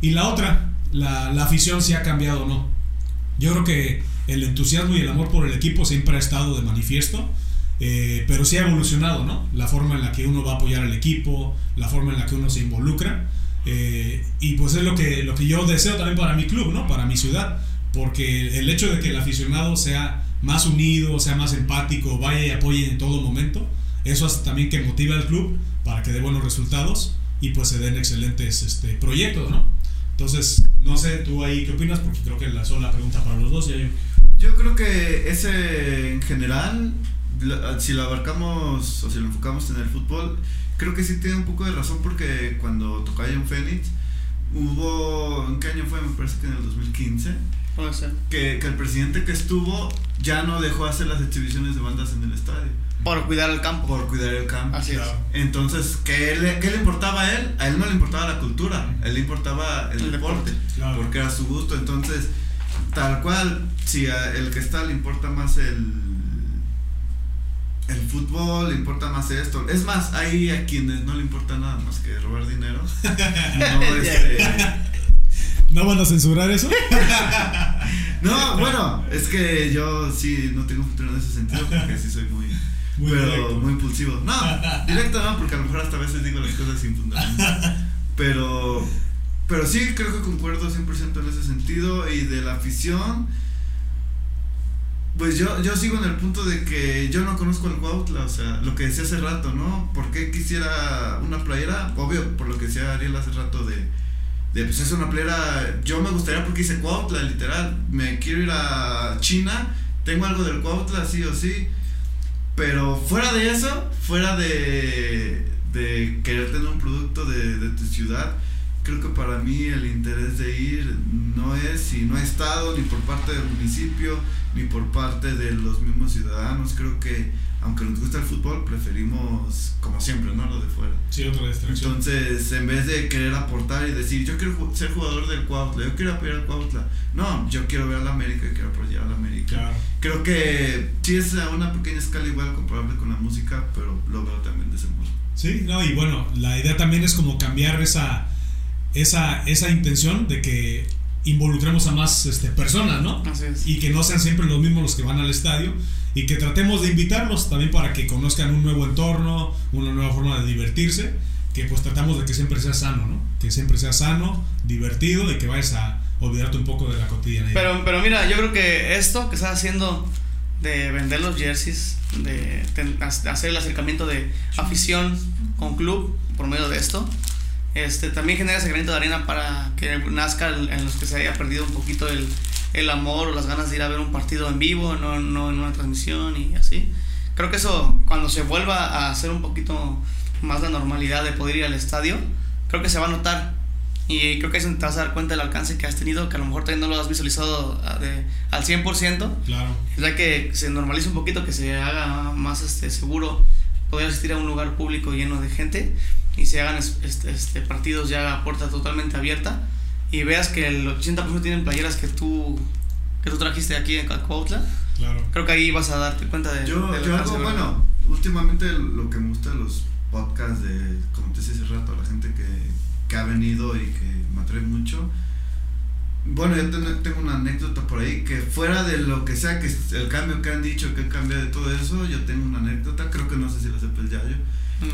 Speaker 3: Y la otra, la, la afición si ha cambiado o no. Yo creo que el entusiasmo y el amor por el equipo siempre ha estado de manifiesto, eh, pero sí ha evolucionado, ¿no? La forma en la que uno va a apoyar al equipo, la forma en la que uno se involucra. eh, y pues es lo que, lo que yo deseo también para mi club, ¿no? Para mi ciudad. Porque el hecho de que el aficionado sea más unido, sea más empático, vaya y apoye en todo momento, eso hace también que motive al club para que dé buenos resultados y pues se den excelentes este, proyectos, ¿no? Entonces, no sé, tú ahí qué opinas, porque creo que la sola pregunta para los dos, ya yo.
Speaker 2: Yo creo que ese en general, la- si lo abarcamos o si lo enfocamos en el fútbol, creo que sí tiene un poco de razón porque cuando tocaba en Phoenix, hubo, ¿en qué año fue? Me parece que en el 2015,
Speaker 1: Puede ser.
Speaker 2: que, que el presidente que estuvo ya no dejó hacer las exhibiciones de bandas en el estadio
Speaker 1: Por cuidar el campo.
Speaker 2: por cuidar el campo.
Speaker 1: Así es.
Speaker 2: Entonces, ¿qué le, qué le importaba a él? A él no le importaba la cultura, a él le importaba el,
Speaker 1: El
Speaker 2: deporte,
Speaker 1: deporte.
Speaker 3: Claro.
Speaker 2: porque era su gusto. Entonces, tal cual, si a el que está le importa más el, el fútbol, le importa más esto. Es más, hay a quienes no le importa nada más que robar dinero. No, este,
Speaker 3: ¿No van a censurar eso?
Speaker 2: no, bueno, es que yo sí no tengo futuro en ese sentido porque sí soy muy...
Speaker 3: Muy
Speaker 2: pero
Speaker 3: directo.
Speaker 2: muy impulsivo. No, directo no, porque a lo mejor hasta a veces digo las cosas sin fundamento. Pero, pero sí, creo que concuerdo 100% en ese sentido. Y de la afición, pues yo, yo sigo en el punto de que yo no conozco el Cuautla. O sea, lo que decía hace rato, ¿no? ¿Por qué quisiera una playera? Obvio, por lo que decía Ariel hace rato de, de pues es una playera. Yo me gustaría porque hice Cuautla, literal. Me quiero ir a China, tengo algo del Cuautla, sí o sí. Pero fuera de eso, fuera de, de querer tener un producto de, tu ciudad, creo que para mí el interés de ir no es y no ha estado ni por parte del municipio ni por parte de los mismos ciudadanos. Creo que aunque nos gusta el fútbol, preferimos como siempre, ¿no? Lo de fuera.
Speaker 3: Sí, otra distracción.
Speaker 2: Entonces, en vez de querer aportar y decir, yo quiero ser jugador del Cuautla, yo quiero apoyar al Cuautla. No, yo quiero ver a la América y quiero apoyar a la América.
Speaker 3: Claro.
Speaker 2: Creo que sí es a una pequeña escala igual comparable con la música, pero lo veo también de ese modo.
Speaker 3: Sí, no, y bueno, la idea también es como cambiar esa, esa, esa intención de que involucremos a más este, personas, ¿no?
Speaker 1: Así es.
Speaker 3: Y que no sean siempre los mismos los que van al estadio y que tratemos de invitarlos también para que conozcan un nuevo entorno, una nueva forma de divertirse, que pues tratamos de que siempre sea sano, ¿no? Que siempre sea sano, divertido y que vayas a olvidarte un poco de la cotidianidad.
Speaker 1: Pero, pero mira, yo creo que esto que estás haciendo de vender los jerseys, de hacer el acercamiento de afición con club por medio de esto, este, también genera ese granito de arena para que nazca en los que se haya perdido un poquito el, el amor o las ganas de ir a ver un partido en vivo, no, no en una transmisión y así. Creo que eso, cuando se vuelva a hacer un poquito más la normalidad de poder ir al estadio, creo que se va a notar. Y creo que es donde te vas a dar cuenta del alcance que has tenido, que a lo mejor todavía no lo has visualizado a- de- al 100%.
Speaker 3: Claro.
Speaker 1: La que se normalice un poquito, que se haga más este, seguro poder asistir a un lugar público lleno de gente y se hagan es- este, este, partidos ya a puerta totalmente abierta y veas que el 80% tienen playeras que tú, que tú trajiste aquí en Cuautla.
Speaker 3: Claro.
Speaker 1: Creo que ahí vas a darte cuenta de...
Speaker 2: Yo, algo,
Speaker 1: ¿verdad?
Speaker 2: bueno, últimamente lo que me gusta de los podcasts de, como te decía hace rato, la gente que, que ha venido y que me atrae mucho, bueno, yo ten- tengo una anécdota por ahí que fuera de lo que sea, que el cambio que han dicho, que cambia de todo eso, yo tengo una anécdota, creo que no sé si la sepa el Yayo,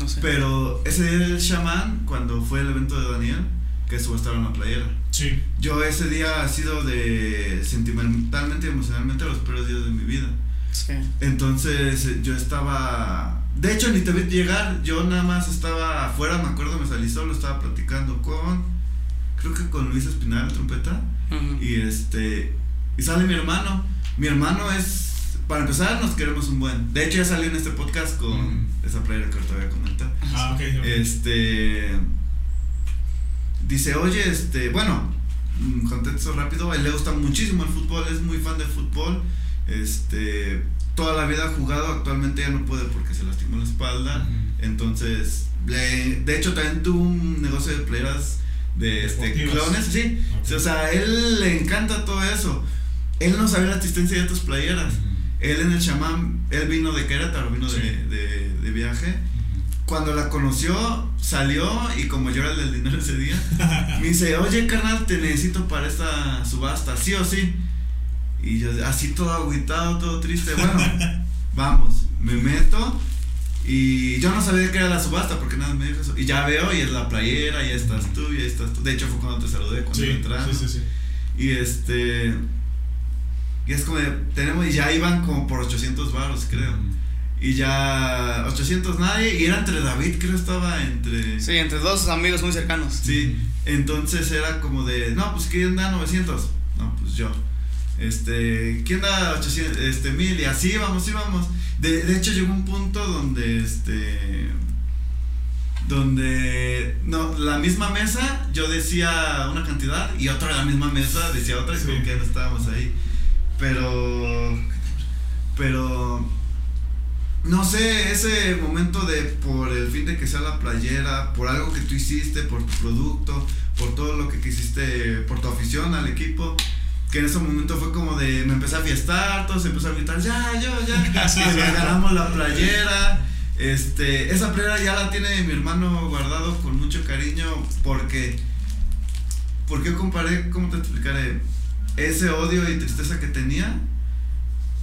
Speaker 1: No sé.
Speaker 2: pero ese día del chamán, cuando fue el evento de Daniel, que subastaron la playera.
Speaker 3: Sí.
Speaker 2: Yo ese día ha sido de sentimentalmente y emocionalmente los peores días de mi vida.
Speaker 1: Sí.
Speaker 2: Entonces eh, yo estaba... De hecho ni te vi llegar, yo nada más estaba afuera, me acuerdo, me salí solo, estaba platicando con... Creo que con Luis Espinal, trompeta.
Speaker 1: Ujú.
Speaker 2: Y este. Y sale mi hermano. Mi hermano es. Para empezar, nos queremos un buen. De hecho, ya salió en este podcast con
Speaker 3: Mm.
Speaker 2: esa playera que ahorita voy a comentar.
Speaker 3: Ah, ok.
Speaker 2: Este. Dice, oye, este. Bueno, mm, contexto rápido. A él le gusta muchísimo el fútbol, es muy fan del fútbol. Este. Toda la vida ha jugado, actualmente ya no puede porque se lastimó la espalda. Entonces, le- de hecho, también tuvo un negocio de playeras de este, clones, sí.
Speaker 3: Ok.
Speaker 2: Sí, O sea, a él le encanta todo eso. Él no sabía la existencia de otras playeras. Él en el chamán, él vino de Querétaro, vino de, de, de viaje. Cuando la conoció, salió y como yo era el del dinero ese día, me dice, oye carnal, te necesito para esta subasta, sí o sí. Y yo así todo agüitado, todo triste, bueno, vamos, me meto y yo no sabía que era la subasta porque nada me dijo eso. Y ya veo y es la playera, y estás tú, y ahí estás tú. De hecho fue cuando te saludé, cuando
Speaker 3: Sí,
Speaker 2: entramos.
Speaker 3: sí, sí, sí.
Speaker 2: Y este. Y es como de, tenemos, y ya iban como por 800 varos, creo. Y ya 800 nadie, y era entre David, creo estaba entre.
Speaker 1: Sí, entre dos amigos muy cercanos.
Speaker 2: Sí, entonces era como de, no, pues ¿quién da 900? No, pues yo. Este, ¿quién da 800? Este, 1000 y así vamos, sí vamos. De, de hecho llegó un punto donde, este, donde, no, la misma mesa yo decía una cantidad y otra de la misma mesa decía otra y
Speaker 3: Sí.
Speaker 2: como que no estábamos ahí. Pero, pero, no sé, ese momento de por el fin de que sea la playera, por algo que tú hiciste, por tu producto, por todo lo que quisiste, por tu afición al equipo, que en ese momento fue como de, me empecé a fiestar, todos empezó a gritar, ya, yo, ya,
Speaker 3: Sí,
Speaker 2: y
Speaker 3: sí.
Speaker 2: ganamos la playera. Este, esa playera ya la tiene mi hermano guardado con mucho cariño porque, porque comparé, ¿cómo te explicaré? Ese odio y tristeza que tenía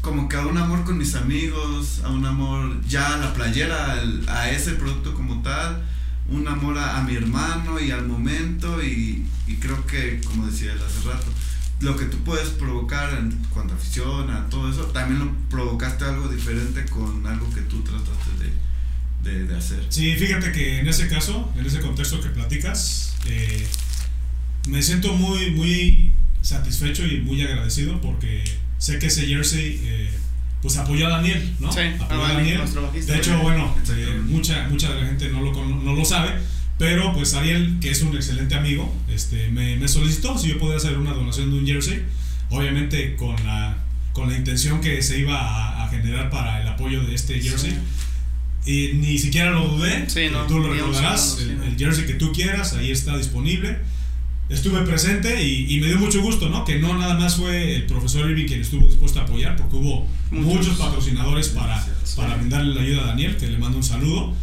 Speaker 2: como que a un amor con mis amigos, a un amor ya a la playera, a ese producto como tal, un amor a, mi hermano y al momento y, creo que, como decía él hace rato, lo que tú puedes provocar en cuanto a afición, a todo eso, también lo provocaste algo diferente con algo que tú trataste de, de, de hacer.
Speaker 3: Sí, fíjate que en ese caso, en ese contexto que platicas, eh, me siento muy, muy satisfecho y muy agradecido porque sé que ese jersey eh, pues apoyó a Daniel, ¿no?
Speaker 1: Sí,
Speaker 3: apoyó
Speaker 1: a Daniel, bajista.
Speaker 3: De hecho, bueno, eh, mucha, mucha de la gente no lo, no lo sabe, pero pues Ariel, que es un excelente amigo, este, me, me solicitó si yo podía hacer una donación de un jersey, obviamente con la, con la intención que se iba a, a generar para el apoyo de este jersey. Y ni siquiera lo dudé.
Speaker 1: Sí, no,
Speaker 3: tú lo recordarás.
Speaker 1: sí,
Speaker 3: el, el jersey que tú quieras, ahí está disponible. Estuve presente y, y me dio mucho gusto, ¿no? Que no nada más fue el profesor Irving quien estuvo dispuesto a apoyar, porque hubo
Speaker 1: Muchos.
Speaker 3: muchos, patrocinadores para, para brindarle la ayuda a Daniel, que le mando un saludo.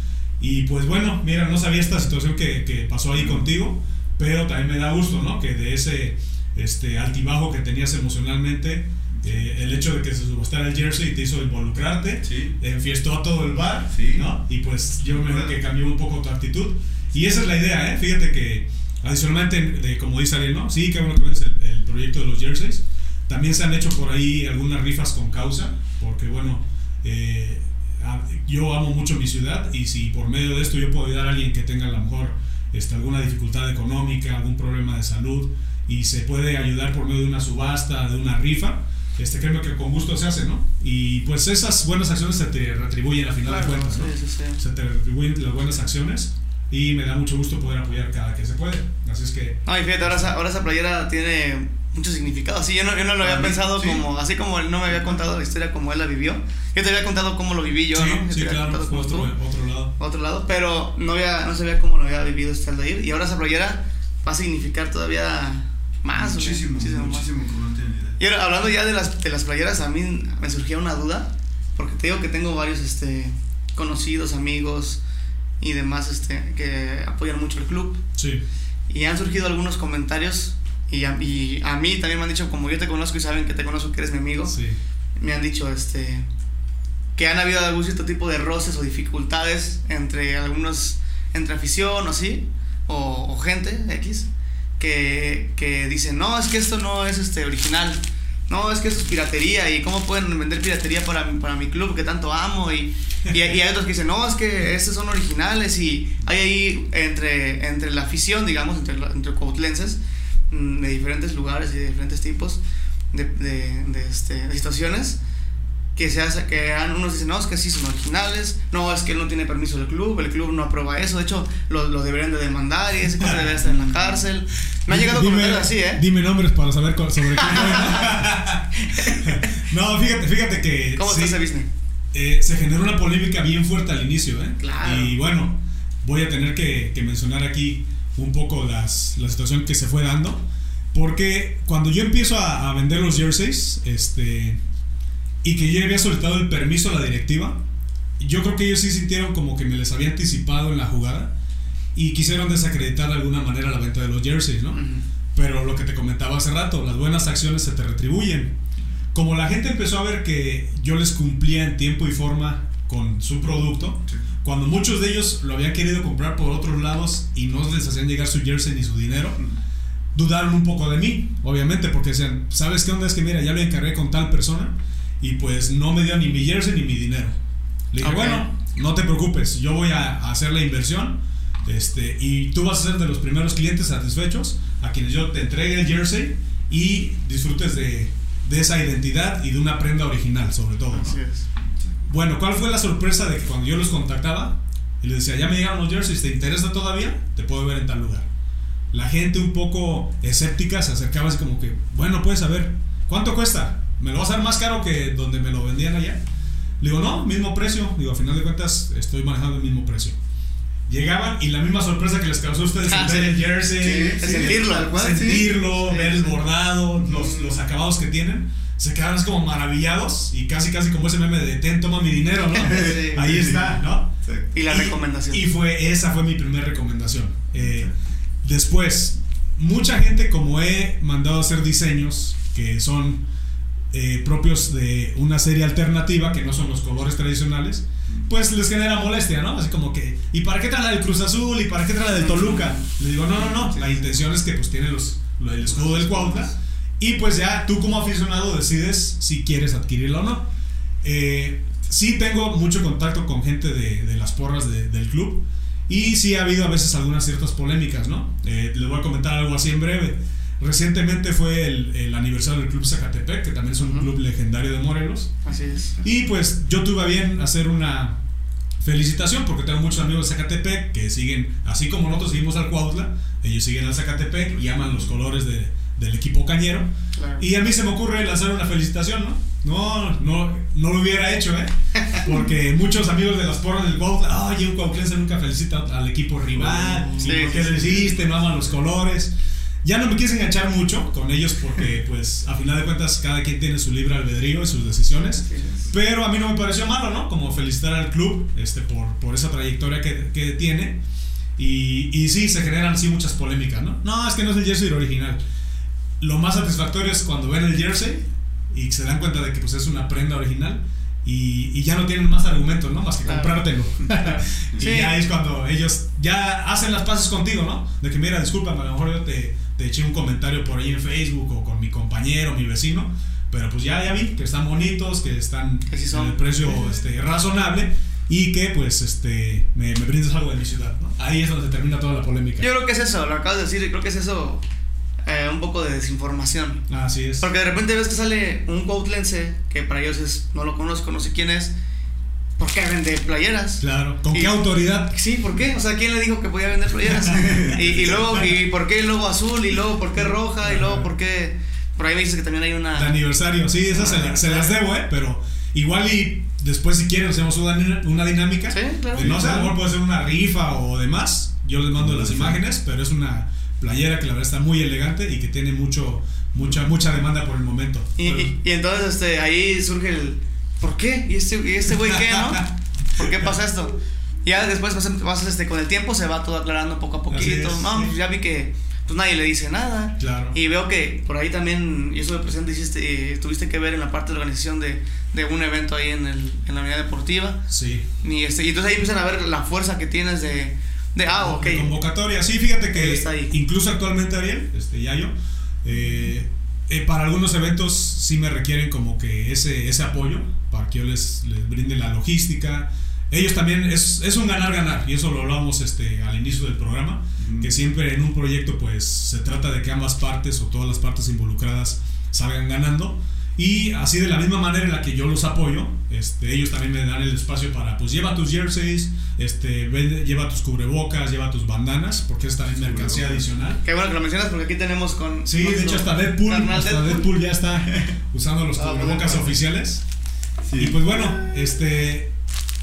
Speaker 3: Y pues bueno, mira, no sabía esta situación que, que pasó ahí contigo, pero también me da gusto, ¿no? Que de ese este, altibajo que tenías emocionalmente, eh, el hecho de que se subastara el jersey te hizo involucrarte
Speaker 2: Sí.
Speaker 3: enfiestó a todo el bar,
Speaker 2: Sí.
Speaker 3: ¿no? Y pues yo me que cambió un poco tu actitud. Y esa es la idea, ¿eh? Fíjate que adicionalmente, de, como dice Ariel, ¿no? Sí, que bueno que ves el, el proyecto de los jerseys. También se han hecho por ahí algunas rifas con causa, porque bueno, eh, yo amo mucho mi ciudad y si por medio de esto yo puedo ayudar a alguien que tenga a lo mejor este, alguna dificultad económica, algún problema de salud y se puede ayudar por medio de una subasta, de una rifa, este, créeme que con gusto se hace, ¿no? Y pues esas buenas acciones se te retribuyen a final
Speaker 1: Claro,
Speaker 3: de cuentas, ¿no?
Speaker 1: sí, sí, sí.
Speaker 3: Se te retribuyen las buenas acciones y me da mucho gusto poder apoyar cada que se puede. Así es que
Speaker 1: No, y fíjate, ahora esa, ahora esa playera tiene mucho significado. Sí, yo no, yo no lo había
Speaker 2: mí,
Speaker 1: pensado
Speaker 2: sí.
Speaker 1: como, así como él no me había contado la historia como él la vivió. Yo te había contado cómo lo viví yo,
Speaker 3: sí,
Speaker 1: ¿no? Yo
Speaker 3: sí,
Speaker 1: te había
Speaker 3: claro, fue otro, otro lado.
Speaker 1: otro lado, pero no, había, no sabía cómo lo había vivido este Aldair. Y ahora esa playera va a significar todavía más. güey,
Speaker 2: muchísimo,
Speaker 1: muchísimo más.
Speaker 2: muchísimo, como no tienen idea.
Speaker 1: Y ahora, hablando ya de las, de las playeras, a mí me surgía una duda, porque te digo que tengo varios este, conocidos, amigos y demás este, que apoyan mucho el club.
Speaker 3: Sí,
Speaker 1: Y han surgido algunos comentarios y a, y a mí también me han dicho, como yo te conozco y saben que te conozco, que eres mi amigo,
Speaker 3: Sí.
Speaker 1: me han dicho este que han habido algún cierto tipo de roces o dificultades entre algunos, entre afición o así, o, o gente X, que, que dicen, no, es que esto no es este original, no, es que esto es piratería, y cómo pueden vender piratería para, para mi club que tanto amo, y, y, hay otros que dicen, no, es que estos son originales, y hay ahí entre, entre la afición, digamos, entre, entre cuautlenses, mm, de diferentes lugares y de diferentes tipos de, de, de, este, de situaciones, que se hace, que unos dicen, no, es que sí son originales, no, es que él no tiene permiso del club, el club no aprueba eso, de hecho, lo, lo deberían de demandar y ese cosa debería estar en la cárcel. Me ha llegado
Speaker 3: Dime-
Speaker 1: comentarios así, ¿eh?
Speaker 3: Dime nombres para saber cuál- sobre quién. No, fíjate, fíjate que.
Speaker 1: ¿Cómo
Speaker 3: sí,
Speaker 1: está ese business?
Speaker 3: eh, se generó una polémica bien fuerte al inicio, ¿eh?
Speaker 1: Claro.
Speaker 3: Y bueno, voy a tener que, que mencionar aquí un poco las, la situación que se fue dando. Porque cuando yo empiezo a, a vender los jerseys, este. Y que yo había solicitado el permiso a la directiva, yo creo que ellos sí sintieron como que me les había anticipado en la jugada y quisieron desacreditar de alguna manera la venta de los jerseys, ¿no?
Speaker 1: Ujú.
Speaker 3: Pero lo que te comentaba hace rato, las buenas acciones se te retribuyen. Como la gente empezó a ver que yo les cumplía en tiempo y forma con su producto,
Speaker 2: Sí.
Speaker 3: cuando muchos de ellos lo habían querido comprar por otros lados y no les hacían llegar su jersey ni su dinero, dudaron un poco de mí, obviamente, porque decían, ¿sabes qué onda? Es que mira, ya lo encargué con tal persona y pues no me dio ni mi jersey ni mi dinero. Le dije, bueno, no te preocupes, yo voy a a hacer la inversión este, y tú vas a ser de los primeros clientes satisfechos a quienes yo te entregue el jersey y disfrutes de, de esa identidad y de una prenda original, sobre todo. ¿no?
Speaker 1: Así es.
Speaker 3: Bueno, ¿cuál fue la sorpresa de que cuando yo los contactaba y les decía, ya me llegaron los jerseys, ¿te interesa todavía? Te puedo ver en tal lugar. La gente un poco escéptica se acercaba así como que, bueno, puedes saber, ¿cuánto cuesta? ¿Me lo vas a dar más caro que donde me lo vendían allá? Le digo, no, mismo precio. Digo, a final de cuentas estoy manejando el mismo precio. Llegaban y la misma sorpresa que les causó a ustedes
Speaker 1: Ah,
Speaker 3: ver
Speaker 1: sí.
Speaker 3: el jersey,
Speaker 1: Sí, sentirlo,
Speaker 2: cual,
Speaker 3: sentirlo,
Speaker 2: Sí,
Speaker 3: ver el
Speaker 2: sí.
Speaker 3: bordado, los, los acabados que tienen, se quedaron así como maravillados y casi casi como ese meme de ten, toma mi dinero, ¿no?
Speaker 1: Sí.
Speaker 3: Ahí está, ¿no?
Speaker 1: Y la recomendación.
Speaker 3: Y fue, esa fue mi primera recomendación. Eh, después, mucha gente como he mandado a hacer diseños que son eh, propios de una serie alternativa, que no son los colores tradicionales, pues les genera molestia, ¿no? Así como que, ¿y para qué trae la del Cruz Azul? ¿Y para qué trae la del Toluca? Le digo, no, no, no, la intención es que pues tiene los, lo del escudo del Cuautla y pues ya tú como aficionado decides si quieres adquirirlo o no. Eh, sí tengo mucho contacto con gente de, las porras de- del club y sí ha habido a veces algunas ciertas polémicas, ¿no? Eh, les voy a comentar algo así en breve. Recientemente fue el, el aniversario del Club Zacatepec, que también es un
Speaker 1: Ujú.
Speaker 3: club legendario de Morelos.
Speaker 1: Así es.
Speaker 3: Y pues yo tuve a bien hacer una felicitación porque tengo muchos amigos de Zacatepec que siguen, así como nosotros seguimos al Cuautla, ellos siguen al Zacatepec y aman los colores de- del equipo cañero.
Speaker 1: Claro.
Speaker 3: Y a mí se me ocurre lanzar una felicitación, ¿no? No, no, no lo hubiera hecho, ¿eh? Porque muchos amigos de las porras del Cuautla, oye, un cuautlense nunca felicita al equipo rival,
Speaker 1: Sí,
Speaker 3: ¿y por qué
Speaker 1: sí,
Speaker 3: lo
Speaker 1: sí.
Speaker 3: hiciste? No aman los colores. Ya no me quise enganchar mucho con ellos porque, pues, a final de cuentas, cada quien tiene su libre albedrío y sus decisiones. Pero a mí no me pareció malo, ¿no? Como felicitar al club este, por, por esa trayectoria que, que tiene. Y, y sí, se generan así muchas polémicas, ¿no? No, es que no es el jersey original. Lo más satisfactorio es cuando ven el jersey y se dan cuenta de que pues, es una prenda original y, y ya no tienen más argumentos, ¿no? Más que
Speaker 1: Claro.
Speaker 3: comprártelo. y
Speaker 1: Sí.
Speaker 3: ya es cuando ellos ya hacen las paces contigo, ¿no? De que, mira, discúlpame, a lo mejor yo te, te eché un comentario por ahí en Facebook o con mi compañero, mi vecino, pero pues ya, ya vi que están bonitos, que están
Speaker 1: sí
Speaker 3: en el precio este, razonable y que pues este me, me brindes algo de mi ciudad, ¿no? Ahí es donde se termina toda la polémica.
Speaker 1: Yo creo que es eso, lo acabas de decir, creo que es eso, eh, un poco de desinformación.
Speaker 3: Así es.
Speaker 1: Porque de repente ves que sale un cuautlense, que para ellos es, no lo conozco, no sé quién es, ¿por qué vende playeras?
Speaker 3: Claro. ¿Con
Speaker 1: Y-
Speaker 3: qué autoridad?
Speaker 1: Sí, ¿por qué? O sea, ¿quién le dijo que podía vender playeras? y, y luego, ¿y por qué luego azul? Y luego, ¿por qué roja? Y luego, ¿por qué...? Por ahí me dices que también hay
Speaker 3: De
Speaker 1: una...
Speaker 3: aniversario. Sí, esas se, la- se las debo, ¿eh? Pero igual y después si quieren hacemos una, una dinámica.
Speaker 1: Sí, claro.
Speaker 3: De no sé, a lo mejor puede ser una rifa o demás. Yo les mando las imágenes, pero es una playera que la verdad está muy elegante y que tiene mucho mucha mucha demanda por el momento.
Speaker 1: Y,
Speaker 3: Pero-
Speaker 1: y- y entonces este, ahí surge el... ¿Por qué? ¿Y este, y este güey qué, no? ¿Por qué pasa esto? Y ya después vas, vas, este, con el tiempo se va todo aclarando poco a poquito.
Speaker 3: es,
Speaker 1: no,
Speaker 3: sí.
Speaker 1: pues ya vi que pues nadie le dice nada.
Speaker 3: Claro.
Speaker 1: Y veo que por ahí también, y eso de presente, hiciste, eh, tuviste que ver en la parte de organización de, de un evento ahí en, el, en la unidad deportiva.
Speaker 3: Sí.
Speaker 1: Y, este, y entonces ahí empiezan a ver la fuerza que tienes de, de ah, ok.
Speaker 3: De convocatoria. Sí, fíjate que
Speaker 1: está ahí.
Speaker 3: incluso actualmente Ariel, este Yayo, eh, eh, para algunos eventos sí me requieren como que ese, ese apoyo para que yo les, les brinde la logística. Ellos también es, es un ganar-ganar y eso lo hablamos este, al inicio del programa,
Speaker 2: Ujú.
Speaker 3: que siempre en un proyecto pues se trata de que ambas partes o todas las partes involucradas salgan ganando y así de la misma manera en la que yo los apoyo, este, ellos también me dan el espacio para pues lleva tus jerseys, este, vende- lleva tus cubrebocas, lleva tus bandanas, porque es también mercancía
Speaker 2: Cubrebocas.
Speaker 3: adicional.
Speaker 1: Qué bueno que lo mencionas porque aquí tenemos con.
Speaker 3: Sí, de hecho hasta Deadpool, hasta Deadpool ya está usando los
Speaker 1: Ah,
Speaker 3: cubrebocas oficiales.
Speaker 2: Sí.
Speaker 3: Y pues bueno, este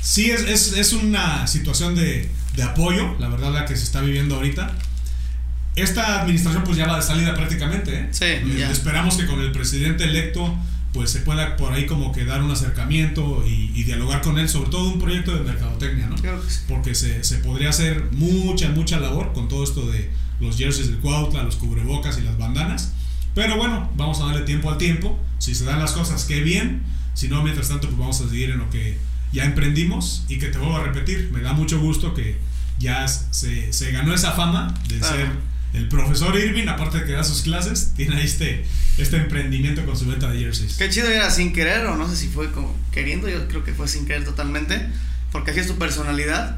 Speaker 3: sí es, es, es una situación de, de apoyo, la verdad la que se está viviendo ahorita. Esta administración pues ya va de salida prácticamente, ¿eh?
Speaker 1: Sí,
Speaker 3: Eh,
Speaker 1: ya.
Speaker 3: Esperamos que con el presidente electo pues se pueda por ahí como que dar un acercamiento y, y dialogar con él sobre todo un proyecto de mercadotecnia, ¿no?
Speaker 1: Creo que sí.
Speaker 3: porque se, se podría hacer mucha, mucha labor con todo esto de los jerseys del Cuautla, los cubrebocas y las bandanas. Pero bueno, vamos a darle tiempo al tiempo. Si se dan las cosas, qué bien. Si no, mientras tanto, pues vamos a seguir en lo que ya emprendimos. Y que te vuelvo a repetir, me da mucho gusto que ya se, se ganó esa fama de
Speaker 1: Claro.
Speaker 3: ser el profesor Irving, aparte de que da sus clases, tiene ahí este, este emprendimiento con su venta de jerseys.
Speaker 1: Qué chido era sin querer, o no sé si fue como queriendo, yo creo que fue sin querer totalmente, porque así es tu personalidad.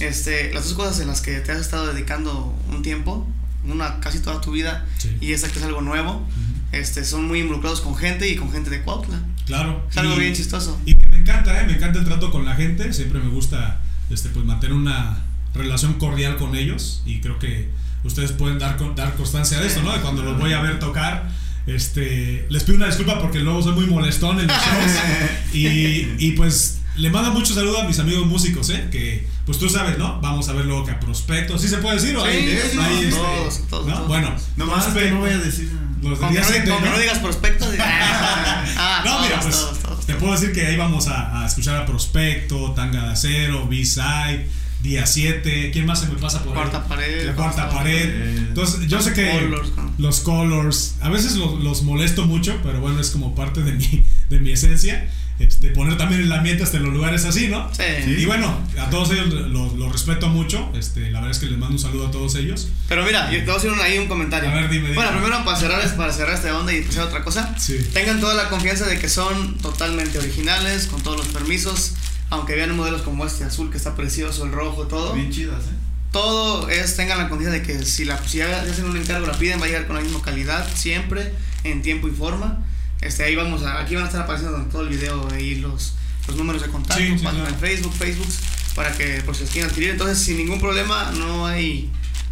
Speaker 1: Este, las dos cosas en las que te has estado dedicando un tiempo, una casi toda tu vida,
Speaker 3: Sí.
Speaker 1: y esta que es algo nuevo,
Speaker 3: Ujú.
Speaker 1: este, son muy involucrados con gente y con gente de Cuautla.
Speaker 3: Claro.
Speaker 1: Es algo
Speaker 3: Y-
Speaker 1: bien chistoso.
Speaker 3: Y que me encanta, ¿eh? me encanta el trato con la gente, siempre me gusta este, pues, mantener una relación cordial con ellos y creo que ustedes pueden dar, con- dar constancia de eso, ¿no? De cuando los voy a ver tocar. Este, les pido una disculpa porque luego soy muy molestón en los shows y, y pues le mando mucho saludo a mis amigos músicos, ¿eh? Que pues tú sabes, ¿no? Vamos a ver luego que a Prospecto, ¿sí se puede decir? ¿O
Speaker 1: Sí,
Speaker 3: ahí-
Speaker 1: sí,
Speaker 3: ahí,
Speaker 1: sí,
Speaker 3: este,
Speaker 1: todos, todos,
Speaker 3: ¿no?
Speaker 1: todos.
Speaker 3: Bueno,
Speaker 2: No más que
Speaker 3: Prospecto,
Speaker 2: no voy a decir.
Speaker 3: Los del día
Speaker 1: no,
Speaker 3: siete,
Speaker 1: con que
Speaker 3: ¿no?
Speaker 1: no digas prospecto. diga- ah,
Speaker 3: No, mira,
Speaker 1: todos,
Speaker 3: pues
Speaker 1: todos, todos,
Speaker 3: te puedo decir que ahí vamos a, a escuchar a Prospecto, Tanga de Acero, B-Side, Día 7. ¿Quién más se me pasa por ahí?
Speaker 1: Cuarta pared.
Speaker 3: La cuarta pared.
Speaker 2: pared.
Speaker 3: Entonces, yo sé que
Speaker 1: Colors, con-
Speaker 3: los colors, a veces los, los molesto mucho, pero bueno, es como parte de mi, de mi esencia. Este, poner también el ambiente hasta en los lugares así, ¿no?
Speaker 1: Sí.
Speaker 3: Y bueno, a todos ellos los los respeto mucho. Este, la verdad es que les mando un saludo a todos ellos.
Speaker 1: Pero mira, yo te voy a hacer un- ahí un comentario.
Speaker 3: A ver, dime, dime.
Speaker 1: Bueno, primero para cerrar, para cerrar esta onda y pasar a otra cosa.
Speaker 3: Sí.
Speaker 1: Tengan toda la confianza de que son totalmente originales, con todos los permisos. Aunque vean modelos como este azul que está precioso, el rojo, todo.
Speaker 2: Bien chidas, ¿eh?
Speaker 1: Todo es, tengan la confianza de que si, la, si hacen un encargo, la piden, va a llegar con la misma calidad, siempre, en tiempo y forma. Este, ahí vamos a, aquí van a estar apareciendo en todo el video ahí los, los números de contacto,
Speaker 3: Sí, sí,
Speaker 1: página en Facebook, Facebook, para que por si los quieren adquirir. Entonces, sin ningún problema, no hay,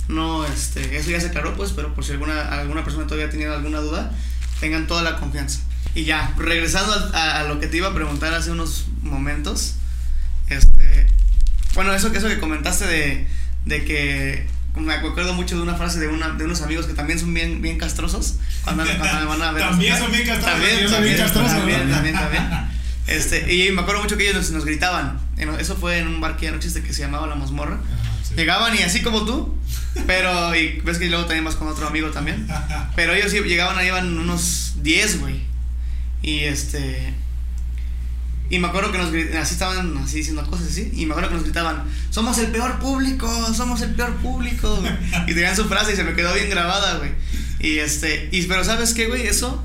Speaker 1: no, este, eso ya se aclaró, pues, pero por si alguna, alguna persona todavía tenía alguna duda, tengan toda la confianza. Y ya, regresando a, a- a lo que te iba a preguntar hace unos momentos, este, bueno, eso, eso que comentaste de, de que me acuerdo mucho de una frase de, una, de unos amigos que también son bien, bien castrosos cuando, cuando me van a ver.
Speaker 3: También son bien castrosos,
Speaker 1: También,
Speaker 3: bien
Speaker 1: también,
Speaker 3: castroso,
Speaker 1: también,
Speaker 3: ¿no?
Speaker 1: también, también. Este, y me acuerdo mucho que ellos nos, nos gritaban. Eso fue en un bar que ya no existe que se llamaba La Mazmorra.
Speaker 3: Ajá, sí.
Speaker 1: Llegaban y así como tú, pero y ves que luego también vas con otro amigo también. Pero ellos sí llegaban, ahí iban unos 10, güey. Y este. Y me acuerdo que nos grit- así estaban así diciendo cosas así. Y me acuerdo que nos gritaban: Somos el peor público, somos el peor público. güey". Y tenían su frase y se me quedó bien grabada, güey. Y este. Y, pero ¿sabes qué, güey? Eso.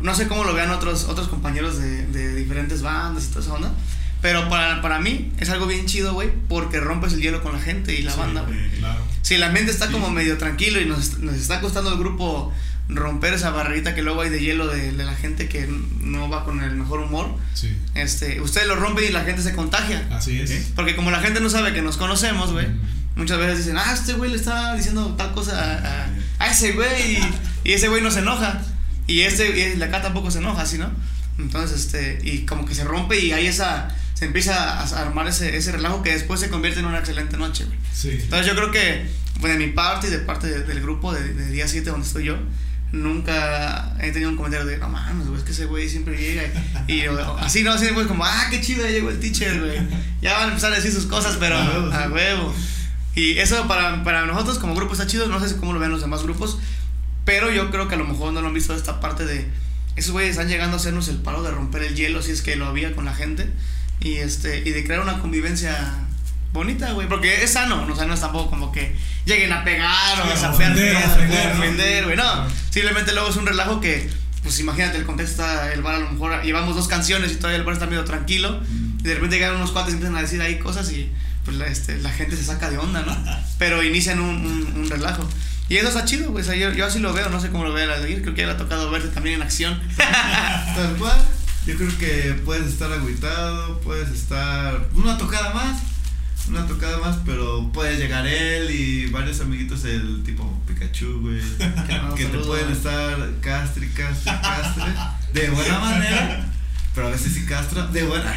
Speaker 1: No sé cómo lo vean otros, otros compañeros de, de diferentes bandas y toda esa onda. Pero para, para mí es algo bien chido, güey. Porque rompes el hielo con la gente y la
Speaker 3: Sí,
Speaker 1: banda, güey.
Speaker 3: Claro.
Speaker 1: Si la mente está
Speaker 2: Sí.
Speaker 1: como medio tranquilo y nos, nos está costando al grupo romper esa barrerita que luego hay de hielo de, de la gente que no va con el mejor humor,
Speaker 3: Sí.
Speaker 1: este, ustedes lo rompen y la gente se contagia.
Speaker 3: Así es.
Speaker 2: ¿Eh?
Speaker 1: Porque como la gente no sabe que nos conocemos, güey,
Speaker 3: Mm.
Speaker 1: muchas veces dicen, ah, este güey le está diciendo tal cosa a, a- a ese güey y, y ese güey no se enoja. Y este, y de acá tampoco se enoja, ¿sí, no? Entonces, este, y como que se rompe y hay esa, se empieza a armar ese, ese relajo que después se convierte en una excelente noche, güey.
Speaker 3: Sí.
Speaker 1: Entonces yo creo que pues, de mi parte y de parte de- del grupo de, de día 7 donde estoy yo, nunca he tenido un comentario de, no mames, güey, es que ese güey siempre llega. Y, así, ¿no? Así como, ah, qué chido, ya llegó el teacher, güey. Ya van a empezar a decir sus cosas, pero
Speaker 2: A huevo,
Speaker 1: a
Speaker 2: sí.
Speaker 1: huevo. Y eso para, para nosotros como grupo está chido, no sé cómo lo ven los demás grupos, pero yo creo que a lo mejor no lo han visto esta parte de esos güeyes están llegando a hacernos el paro de romper el hielo si es que lo había con la gente y este y de crear una convivencia bonita, güey, porque es sano, no, o sea, no es tampoco como que lleguen a pegar o
Speaker 3: Sí,
Speaker 1: a
Speaker 3: ofender,
Speaker 1: güey, no, simplemente luego es un relajo que pues imagínate el contexto está el bar a lo mejor llevamos dos canciones y todavía el bar está medio tranquilo y de repente llegan unos cuates y empiezan a decir ahí cosas y pues la, este, la gente se saca de onda, ¿no? Pero inician un, un, un relajo. Y eso está chido, güey. o sea, yo, yo así lo veo, no sé cómo lo ve la de Creo que ya le ha tocado verte también en acción.
Speaker 2: Tal cual. Yo creo que puedes estar agüitado, puedes estar una tocada más, una tocada más, pero puede llegar él y varios amiguitos el tipo Pikachu, güey, que te pueden
Speaker 1: güey.
Speaker 2: estar castre, castre, castre, de buena manera, pero a veces sí castra, de buena.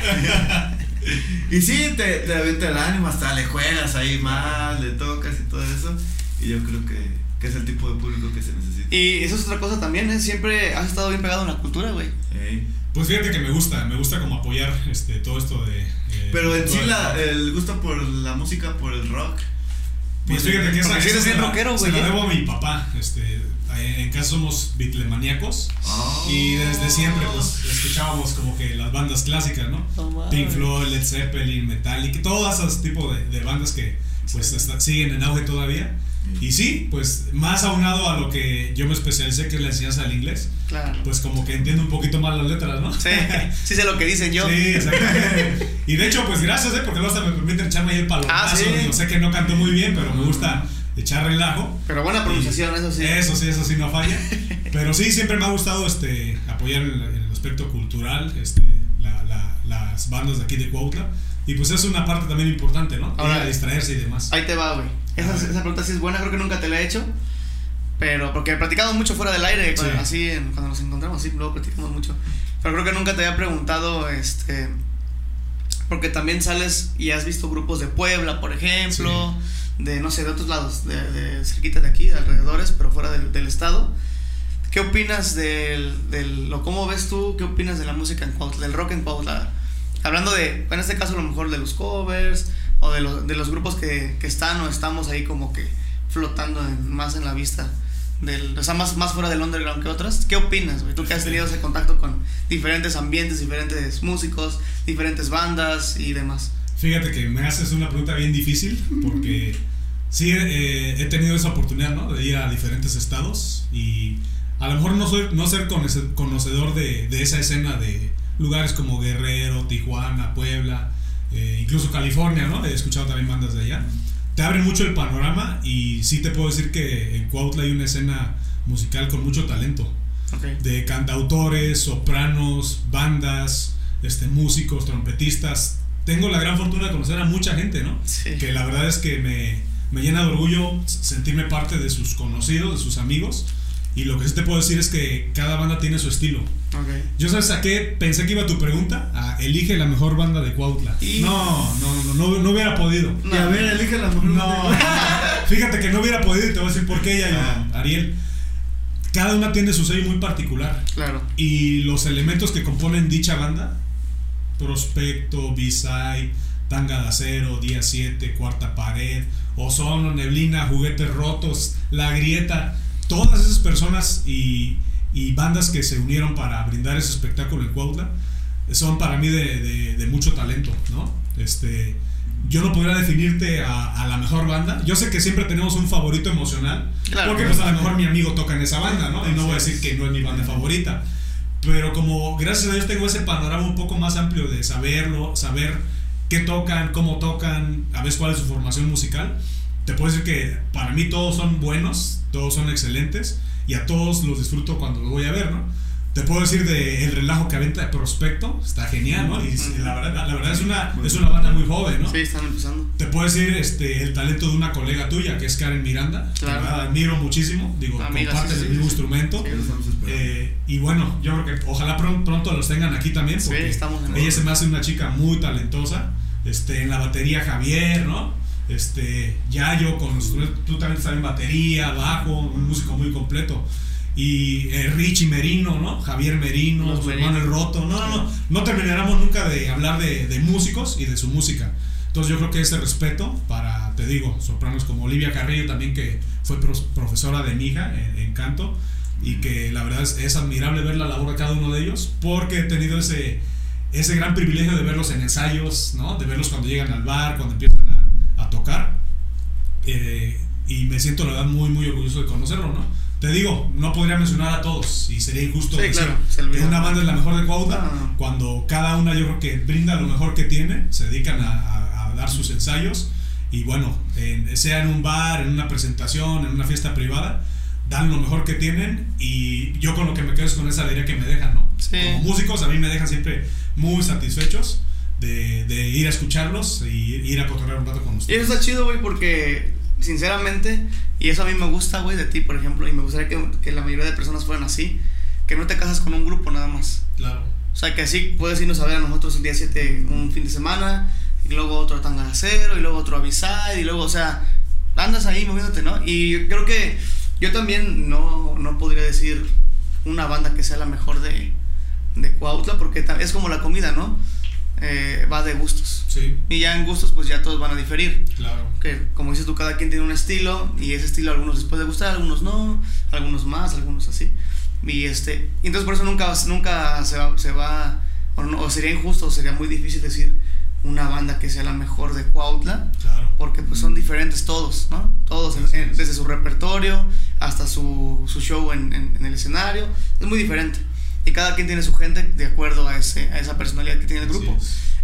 Speaker 2: y sí, te, te avienta el ánimo, hasta le juegas ahí más, le tocas y todo eso, y yo creo que, que es el tipo de público que se necesita.
Speaker 1: Y eso es otra cosa también, ¿eh? Siempre has estado bien pegado en la cultura, güey.
Speaker 2: Ey.
Speaker 3: Pues fíjate que me gusta, me gusta como apoyar este, todo esto de... eh,
Speaker 2: Pero en sí
Speaker 3: el-
Speaker 2: la, el gusto por la música, por el rock.
Speaker 3: Pues fíjate que esa,
Speaker 1: eres
Speaker 3: se
Speaker 1: bien rockero,
Speaker 3: se
Speaker 1: güey,
Speaker 3: la
Speaker 1: ¿eh?
Speaker 3: debo a mi papá. Este, en casa somos bitlemaníacos
Speaker 2: Oh.
Speaker 3: y desde siempre pues escuchábamos como que las bandas clásicas, ¿no? Pink Floyd, Led Zeppelin, Metallica, todos esos tipos de, de bandas que pues está- siguen en auge todavía. Y sí, pues más aunado a lo que yo me especialicé que es la enseñanza del inglés,
Speaker 1: Claro.
Speaker 3: pues como que entiendo un poquito más las letras, ¿no?
Speaker 1: Sí, sí sé lo que dicen yo.
Speaker 3: Sí, exactamente. Y de hecho, pues gracias, ¿eh? porque luego hasta me permiten echarme ahí el palomazo.
Speaker 1: Ah, sí.
Speaker 3: Yo sé que no canto muy bien, pero me gusta echar relajo.
Speaker 1: Pero buena pronunciación, eso sí.
Speaker 3: Eso sí, eso sí no falla. Pero sí, siempre me ha gustado este, apoyar el, el aspecto cultural este, la- la- las bandas de aquí de Cuautla. Y pues es una parte también importante, ¿no?
Speaker 1: Ahora-
Speaker 3: a distraerse y demás.
Speaker 1: Ahí te va, güey. Esa, esa pregunta sí es buena, creo que nunca te la he hecho. Pero, porque he platicado mucho fuera del aire,
Speaker 3: Sí.
Speaker 1: cuando- así cuando nos encontramos, así, luego platicamos mucho. Pero creo que nunca te había preguntado, este. Porque también sales y has visto grupos de Puebla, por ejemplo, de no sé, de otros lados, de, de cerquita de aquí, de alrededores, pero fuera del, del estado. ¿Qué opinas del, del, o cómo ves tú, qué opinas de la música en Cuautla, del rock en Cuautla? Hablando de, en este caso a lo mejor de los covers, o de, los de los grupos que, que están o estamos ahí como que flotando en- más en la vista, del, o sea, más, más fuera del underground que otras. ¿Qué opinas, güey? Tú que has tenido ese contacto con diferentes ambientes, diferentes músicos, diferentes bandas y demás.
Speaker 3: Fíjate que me haces una pregunta bien difícil porque sí eh, he tenido esa oportunidad, ¿no? De ir a diferentes estados y a lo mejor no, soy, no ser conoce- conocedor de, de esa escena de lugares como Guerrero, Tijuana, Puebla, eh, incluso California, ¿no? He escuchado también bandas de allá. Te abren mucho el panorama y sí te puedo decir que en Cuautla hay una escena musical con mucho talento
Speaker 1: Ok.
Speaker 3: de cantautores, sopranos, bandas, este, músicos, trompetistas. Tengo la gran fortuna de conocer a mucha gente, ¿no?
Speaker 1: Sí.
Speaker 3: Que la verdad es que me, me llena de orgullo sentirme parte de sus conocidos, de sus amigos. Y lo que sí te puedo decir es que cada banda tiene su estilo.
Speaker 1: Ok.
Speaker 3: Yo sabes a qué pensé que iba tu pregunta, a elige la mejor banda de Cuautla.
Speaker 1: Y-
Speaker 3: No, no, no, no, no hubiera podido.
Speaker 1: No.
Speaker 2: Y a ver, elige la mejor.
Speaker 3: No, fíjate que no hubiera podido y te voy a decir por qué ella,
Speaker 2: Ah.
Speaker 3: Ariel. Cada una tiene su sello muy particular.
Speaker 1: Claro.
Speaker 3: Y los elementos que componen dicha banda, Prospecto, B-Side, Tanga de Acero, Día 7, Cuarta Pared, Ozono, Neblina, Juguetes Rotos, La Grieta, todas esas personas y, y bandas que se unieron para brindar ese espectáculo en Cuautla, son para mí de, de- de mucho talento, ¿no? Este, yo no podría definirte a, a la mejor banda. Yo sé que siempre tenemos un favorito emocional,
Speaker 1: Claro.
Speaker 3: porque pues a lo mejor mi amigo toca en esa banda, ¿no? Y no voy a decir que no es mi banda favorita. Pero como gracias a Dios tengo ese panorama un poco más amplio de saberlo, saber qué tocan, cómo tocan, a veces cuál es su formación musical, te puedo decir que para mí todos son buenos, todos son excelentes y a todos los disfruto cuando los voy a ver, ¿no? Te puedo decir de el relajo que aventa de Prospecto, está genial, ¿no? Y la verdad, la verdad es una, es una banda muy joven, ¿no?
Speaker 1: Sí, están empezando.
Speaker 3: Te puedo decir este, el talento de una colega tuya, que es Karen Miranda.
Speaker 1: Claro.
Speaker 3: La verdad, admiro muchísimo. Digo,
Speaker 1: Amiga,
Speaker 3: compartes
Speaker 1: sí,
Speaker 3: el
Speaker 1: sí,
Speaker 3: mismo
Speaker 1: sí.
Speaker 3: instrumento.
Speaker 2: Que.
Speaker 3: Eh, y bueno, yo creo que ojalá pron- pronto los tengan aquí también.
Speaker 1: Sí,
Speaker 3: Porque
Speaker 1: estamos en
Speaker 3: ella se me hace una chica muy talentosa. Este, en la batería Javier, ¿no? Este, Yayo con los tú también en batería, bajo, un músico muy completo. Y eh, Richie Merino, ¿no? Javier Merino,
Speaker 1: Los
Speaker 3: su hermano el Roto. No, no, no. No terminaremos nunca de hablar de, de músicos y de su música. Entonces yo creo que ese respeto para te digo, sopranos como Olivia Carrillo también, que fue profesora de mi hija en, canto, y que la verdad es, es, admirable ver la labor de cada uno de ellos, porque he tenido ese, ese gran privilegio de verlos en ensayos, ¿no? de verlos cuando llegan al bar, cuando empiezan a tocar, eh, y me siento la verdad muy, muy orgulloso de conocerlo, ¿no? Te digo, no podría mencionar a todos y sería injusto
Speaker 1: decir
Speaker 3: que una banda es la mejor de Cuautla cuando cada una yo creo que brinda lo mejor que tiene, se dedican a, dar sus ensayos y bueno, sea en un bar, en una presentación, en una fiesta privada, dan lo mejor que tienen y yo con lo que me quedo es con esa alegría que me dejan, ¿no? Como músicos a mí me dejan siempre muy satisfechos de, de ir a escucharlos y ir a cotorrear un rato con ustedes.
Speaker 1: Y eso está chido, güey, porque sinceramente, y eso a mí me gusta, güey, de ti, por ejemplo, y me gustaría que, que, la mayoría de personas fueran así, que no te casas con un grupo nada más.
Speaker 3: Claro.
Speaker 1: O sea, que así puedes irnos a ver a nosotros el día 7 un fin de semana, y luego otro tanga de acero, y luego otro avisar, y luego, o sea, andas ahí moviéndote, ¿no? Y creo que yo también no, no podría decir una banda que sea la mejor de, de Cuautla, porque es como la comida, ¿no? Eh, va de gustos.
Speaker 3: Sí.
Speaker 1: Y ya en gustos, pues ya todos van a diferir.
Speaker 3: Claro.
Speaker 1: Que como dices tú, cada quien tiene un estilo y ese estilo a algunos les puede gustar, a algunos no, a algunos más, a algunos así. Y este, entonces por eso nunca, nunca se va, se va o, sería injusto, o sería muy difícil decir una banda que sea la mejor de Cuautla.
Speaker 3: Claro.
Speaker 1: Porque pues son diferentes todos, ¿no? Todos, desde su repertorio hasta su, su show en, en el escenario, es muy diferente y cada quien tiene su gente de acuerdo a, ese, a esa personalidad que tiene el grupo.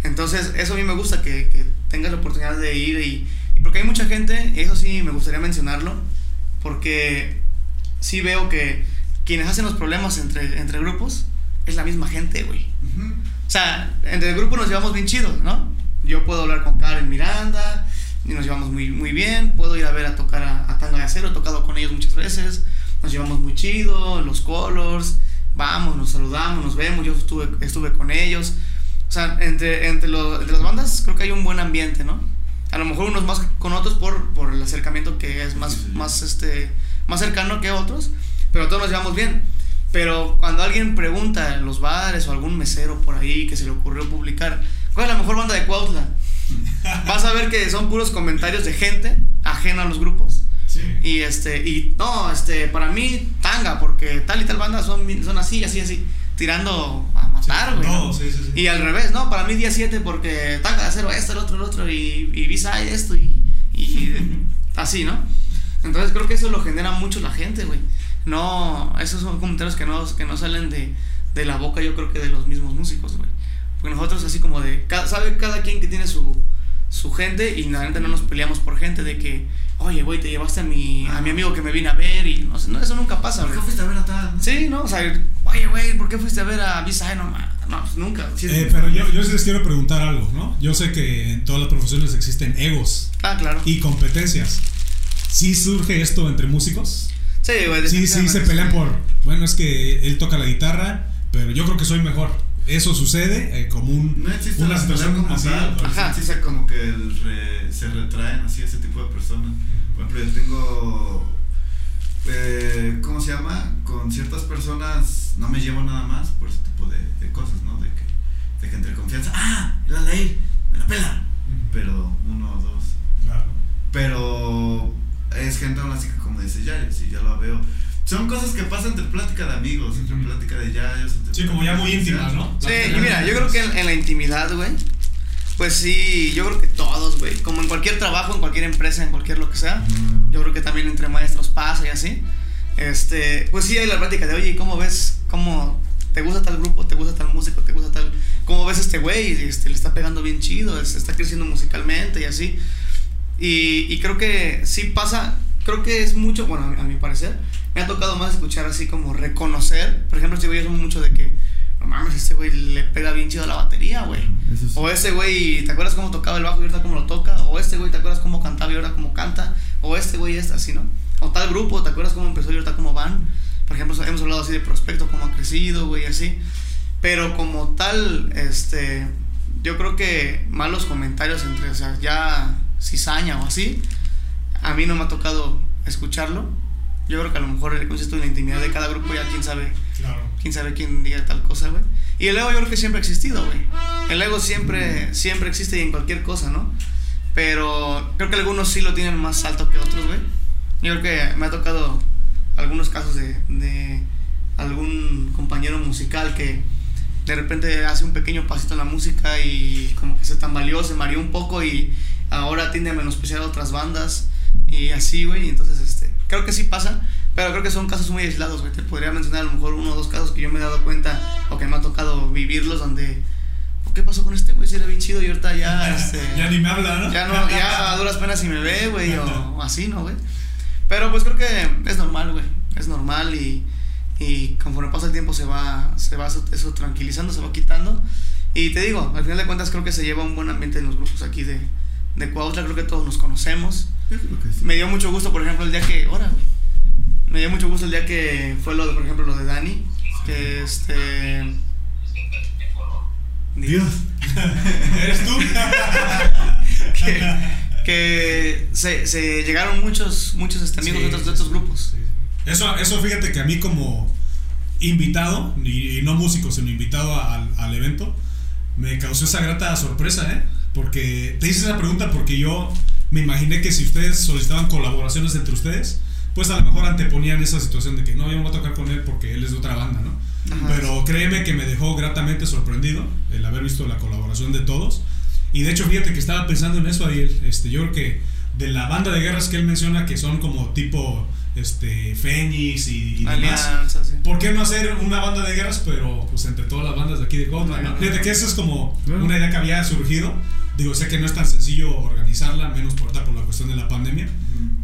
Speaker 1: Entonces, eso a mí me gusta, que, que tengas la oportunidad de ir y, porque hay mucha gente, eso sí me gustaría mencionarlo, porque sí veo que quienes hacen los problemas entre, entre grupos es la misma gente, güey. O sea, entre el grupo nos llevamos bien chido, ¿no? Yo puedo hablar con Karen Miranda y nos llevamos muy, muy bien. Puedo ir a ver a tocar a, a Tanga de Acero, he tocado con ellos muchas veces. Nos llevamos muy chido, los colors vamos, nos saludamos, nos vemos, yo estuve, estuve con ellos. O sea, entre, entre, las bandas creo que hay un buen ambiente, ¿no? A lo mejor unos más con otros por, por el acercamiento que es más, más, este, más cercano que otros, pero todos nos llevamos bien. Pero cuando alguien pregunta en los bares o algún mesero por ahí que se le ocurrió publicar, ¿cuál es la mejor banda de Cuautla? Vas a ver que son puros comentarios de gente ajena a los grupos y este, y no, este, para mí, tanga, porque tal y tal banda son, son así, así, así, tirando a matar, güey. y al revés, no, para mí día 7 porque tanga de acero, esto, el otro, el otro, y, y visa esto, y, y así, ¿no? Entonces creo que eso lo genera mucho la gente, güey. No, esos son comentarios que no, que no salen de, de la boca, yo creo que de los mismos músicos, güey. Porque nosotros así como de, sabe cada quien que tiene su, su gente y la no nos peleamos por gente de que oye, güey, te llevaste a mi, a mi amigo que me vine a ver y no sé, no, eso nunca pasa,
Speaker 2: ¿Por qué fuiste a ver a tal?
Speaker 1: Sí, no, o sea, oye, güey, ¿por qué fuiste a ver a Visa? No, no, pues nunca.
Speaker 3: eh, pero yo, yo sí les quiero preguntar algo, ¿no? Yo sé que en todas las profesiones existen egos.
Speaker 1: Ah, claro.
Speaker 3: Y competencias. ¿Sí surge esto entre músicos?
Speaker 1: Sí, güey.
Speaker 3: Sí, sí, se pelean por, bueno, es que él toca la guitarra, pero yo creo que soy mejor eso sucede eh, como un,
Speaker 2: no existe una situación como así, Ajá. Sí, como que el se retraen así ese tipo de personas. Por ejemplo, yo tengo, eh, ¿cómo se llama? Con ciertas personas no me llevo nada más por ese tipo de, de cosas, ¿no? De que, de que entre confianza, ah, la ley, me la pela. Pero uno o dos.
Speaker 3: Claro.
Speaker 2: Pero es gente aún así que como dice, ya, si ya lo veo son cosas que pasan entre plática de amigos, entre plática de yayos.
Speaker 3: sí, como ya muy íntimas, ¿no?
Speaker 1: Sí, y mira, yo creo que en, la intimidad, güey, pues sí, yo creo que todos, güey, como en cualquier trabajo, en cualquier empresa, en cualquier lo que sea, yo creo que también entre maestros pasa y así. Este, pues sí hay la plática de, oye, ¿cómo ves? ¿Cómo te gusta tal grupo? ¿Te gusta tal músico? ¿Te gusta tal? ¿Cómo ves este güey? Este, le está pegando bien chido, está creciendo musicalmente y así. Y, y creo que sí pasa, creo que es mucho, bueno, a mi parecer, me ha tocado más escuchar así como reconocer. Por ejemplo, este güey es mucho de que, no mames, este güey le pega bien chido la batería, güey. O este güey, ¿te acuerdas cómo tocaba el bajo y ahorita cómo lo toca? O este güey, ¿te acuerdas cómo cantaba y ahora cómo canta? O este güey es así, ¿no? O tal grupo, ¿te acuerdas cómo empezó y ahorita cómo van? Por ejemplo, hemos hablado así de prospecto, cómo ha crecido, güey, así. Pero como tal, este, yo creo que malos comentarios entre, o sea, ya cizaña o así, a mí no me ha tocado escucharlo yo creo que a lo mejor el concepto de la intimidad de cada grupo ya quién sabe.
Speaker 3: Claro.
Speaker 1: Quién sabe quién diga tal cosa, güey. Y el ego yo creo que siempre ha existido, güey. El ego siempre, siempre existe y en cualquier cosa, ¿no? Pero Creo que algunos sí lo tienen más alto que otros, güey. Yo creo que me ha tocado algunos casos de, de algún compañero musical que de repente hace un pequeño pasito en la música y como que se tambaleó, se mareó un poco y ahora tiende a menospreciar a otras bandas y así, güey. Entonces, este, creo que sí pasa, pero creo que son casos muy aislados, güey. Te podría mencionar a lo mejor uno o dos casos que yo me he dado cuenta o que me ha tocado vivirlos donde... ¿Qué pasó con este güey? Si era bien chido y ahorita ya... Este,
Speaker 3: ya ni me habla, ¿no?
Speaker 1: Ya no, ya a duras penas si me ve, güey, o, así, ¿no, güey? Pero pues creo que es normal, güey. Es normal y, y conforme pasa el tiempo se va, se va eso, eso tranquilizando, se va quitando. Y te digo, al final de cuentas creo que se lleva un buen ambiente en los grupos aquí de, de Cuautla. Creo que todos nos conocemos.
Speaker 2: Sí.
Speaker 1: Me dio mucho gusto, por ejemplo, el día que. Ahora, güey. Me dio mucho gusto el día que fue lo de, por ejemplo, lo de Dani. Que este.
Speaker 2: Dios.
Speaker 3: ¿Eres tú?
Speaker 1: que, que se, se llegaron muchos, muchos este, amigos
Speaker 3: Sí,
Speaker 1: de, otros, de
Speaker 3: sí.
Speaker 1: grupos.
Speaker 3: Eso, eso fíjate que a mí como invitado, y, y no músico, sino invitado al, al evento, me causó esa grata sorpresa, ¿eh? Porque te hice esa pregunta porque yo me imaginé que si ustedes solicitaban colaboraciones entre ustedes, pues a lo mejor anteponían esa situación de que no, yo no voy a tocar con él porque él es de otra banda, ¿no?
Speaker 1: Ajá.
Speaker 3: Pero créeme que me dejó gratamente sorprendido el haber visto la colaboración de todos. Y de hecho, fíjate que estaba pensando en eso, Ariel. Este, yo creo que de la banda de guerras que él menciona, que son como tipo este, Fénix y, y demás,
Speaker 1: Alianza, sí.
Speaker 3: ¿por qué no hacer una banda de guerras, pero pues entre todas las bandas de aquí de Cuautla? ¿no? Fíjate que eso es como una idea que había surgido. Digo, sé que no es tan sencillo organizarla, menos por, por la cuestión de la pandemia,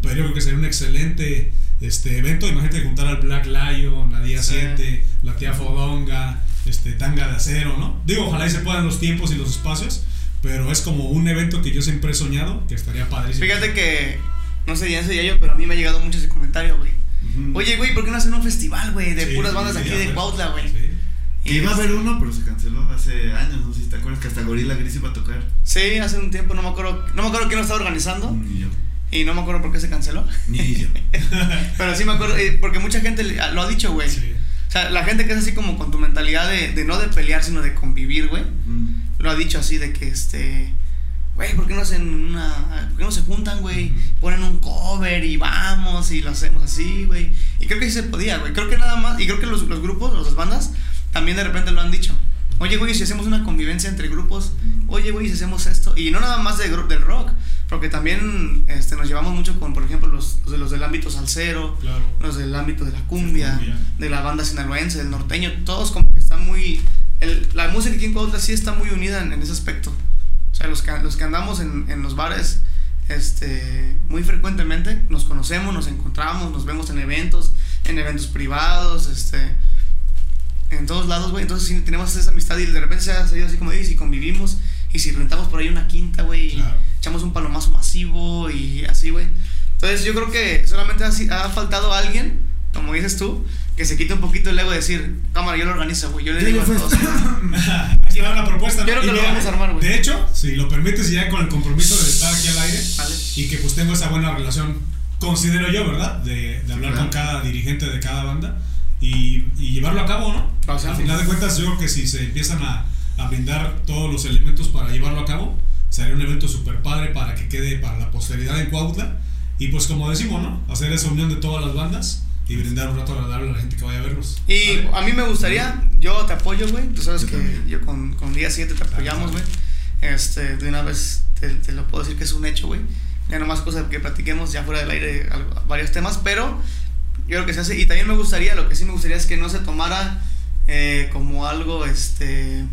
Speaker 3: pero yo creo que sería un excelente este, evento. Imagínate juntar al Black Lion, a Día
Speaker 1: Sí.
Speaker 3: 7, la tía Fodonga, este, Tanga de Acero, ¿no? Digo, ojalá y se puedan los tiempos y los espacios, pero es como un evento que yo siempre he soñado, que estaría padrísimo.
Speaker 1: Fíjate que, no sé ya sé yo, pero a mí me ha llegado mucho ese comentario, güey. Oye, güey, ¿por qué no hacen un festival, güey, de
Speaker 3: Sí,
Speaker 1: puras bandas
Speaker 3: sí,
Speaker 1: aquí de. Cuautla, güey?
Speaker 3: Sí.
Speaker 2: Que iba a haber uno, pero se canceló hace años, no sé si te acuerdas que hasta Gorilla Gris iba a tocar.
Speaker 1: Sí, hace un tiempo, no me acuerdo, no me acuerdo quién lo estaba organizando
Speaker 2: Ni yo.
Speaker 1: y no me acuerdo por qué se canceló.
Speaker 2: Ni yo.
Speaker 1: Pero sí me acuerdo, eh, porque mucha gente lo ha dicho, güey.
Speaker 3: Sí.
Speaker 1: O sea, la gente que es así como con tu mentalidad de, de no de pelear, sino de convivir, güey. Lo ha dicho así de que, este... Güey, ¿por qué no hacen una... ¿Por qué no se juntan, güey? Ponen un cover y vamos y lo hacemos así, güey. Y creo que sí se podía, güey. Creo que nada más... Y creo que los, los grupos, las bandas, también de repente lo han dicho. Oye, güey, si hacemos una convivencia entre grupos. Oye, güey, si hacemos esto. Y no nada más de, del rock. Porque también este, nos llevamos mucho con, por ejemplo, los, los de los del ámbito salsero.
Speaker 3: Claro.
Speaker 1: Los del ámbito de la cumbia,
Speaker 3: Cumbia.
Speaker 1: de la banda sinaloense, del norteño, todos como que están muy... el- la música aquí en Cuautla sí está muy unida en, en ese aspecto. O sea, los que, los que andamos en, en los bares este, muy frecuentemente nos conocemos, nos encontramos, nos vemos en eventos, en eventos privados, este, en todos lados, güey. Entonces sí tenemos esa amistad y de repente se ha salido así como, y si convivimos y si rentamos por ahí una quinta, güey, y echamos un palomazo masivo y así, güey. Entonces yo creo que solamente ha, si- ha faltado alguien, como dices tú, que se quite un poquito el ego de decir, cámara, yo lo organizo, güey. Yo le digo a todos.
Speaker 3: Ahí está una propuesta. ¿no?
Speaker 1: Creo que lo vamos a armar, güey.
Speaker 3: De hecho, si lo permites, y ya con el compromiso de estar aquí al aire
Speaker 1: Vale.
Speaker 3: y que pues tengo esa buena relación, considero yo, ¿verdad? De, de hablar
Speaker 2: claro.
Speaker 3: con cada dirigente de cada banda y, y llevarlo a cabo, ¿no?
Speaker 1: Lo hacemos.
Speaker 3: Al final de cuentas, yo creo que si se empiezan a, a brindar todos los elementos para llevarlo a cabo, sería un evento súper padre para que quede para la posteridad en Cuautla. Y pues como decimos, ¿no? Hacer esa unión de todas las bandas y brindar un rato agradable a la gente que vaya a verlos.
Speaker 1: Y
Speaker 3: ¿Vale?
Speaker 1: a mí me gustaría, yo te apoyo, güey. Tú sabes
Speaker 2: Yo
Speaker 1: que
Speaker 2: también.
Speaker 1: yo con, con día 7 te apoyamos, güey. Este, de una vez te, te lo puedo decir que es un hecho, güey. Ya nomás cosas que platiquemos ya fuera del aire, algo- varios temas, pero yo creo que se hace. Y también me gustaría, lo que sí me gustaría es que no se tomara eh, como algo, este.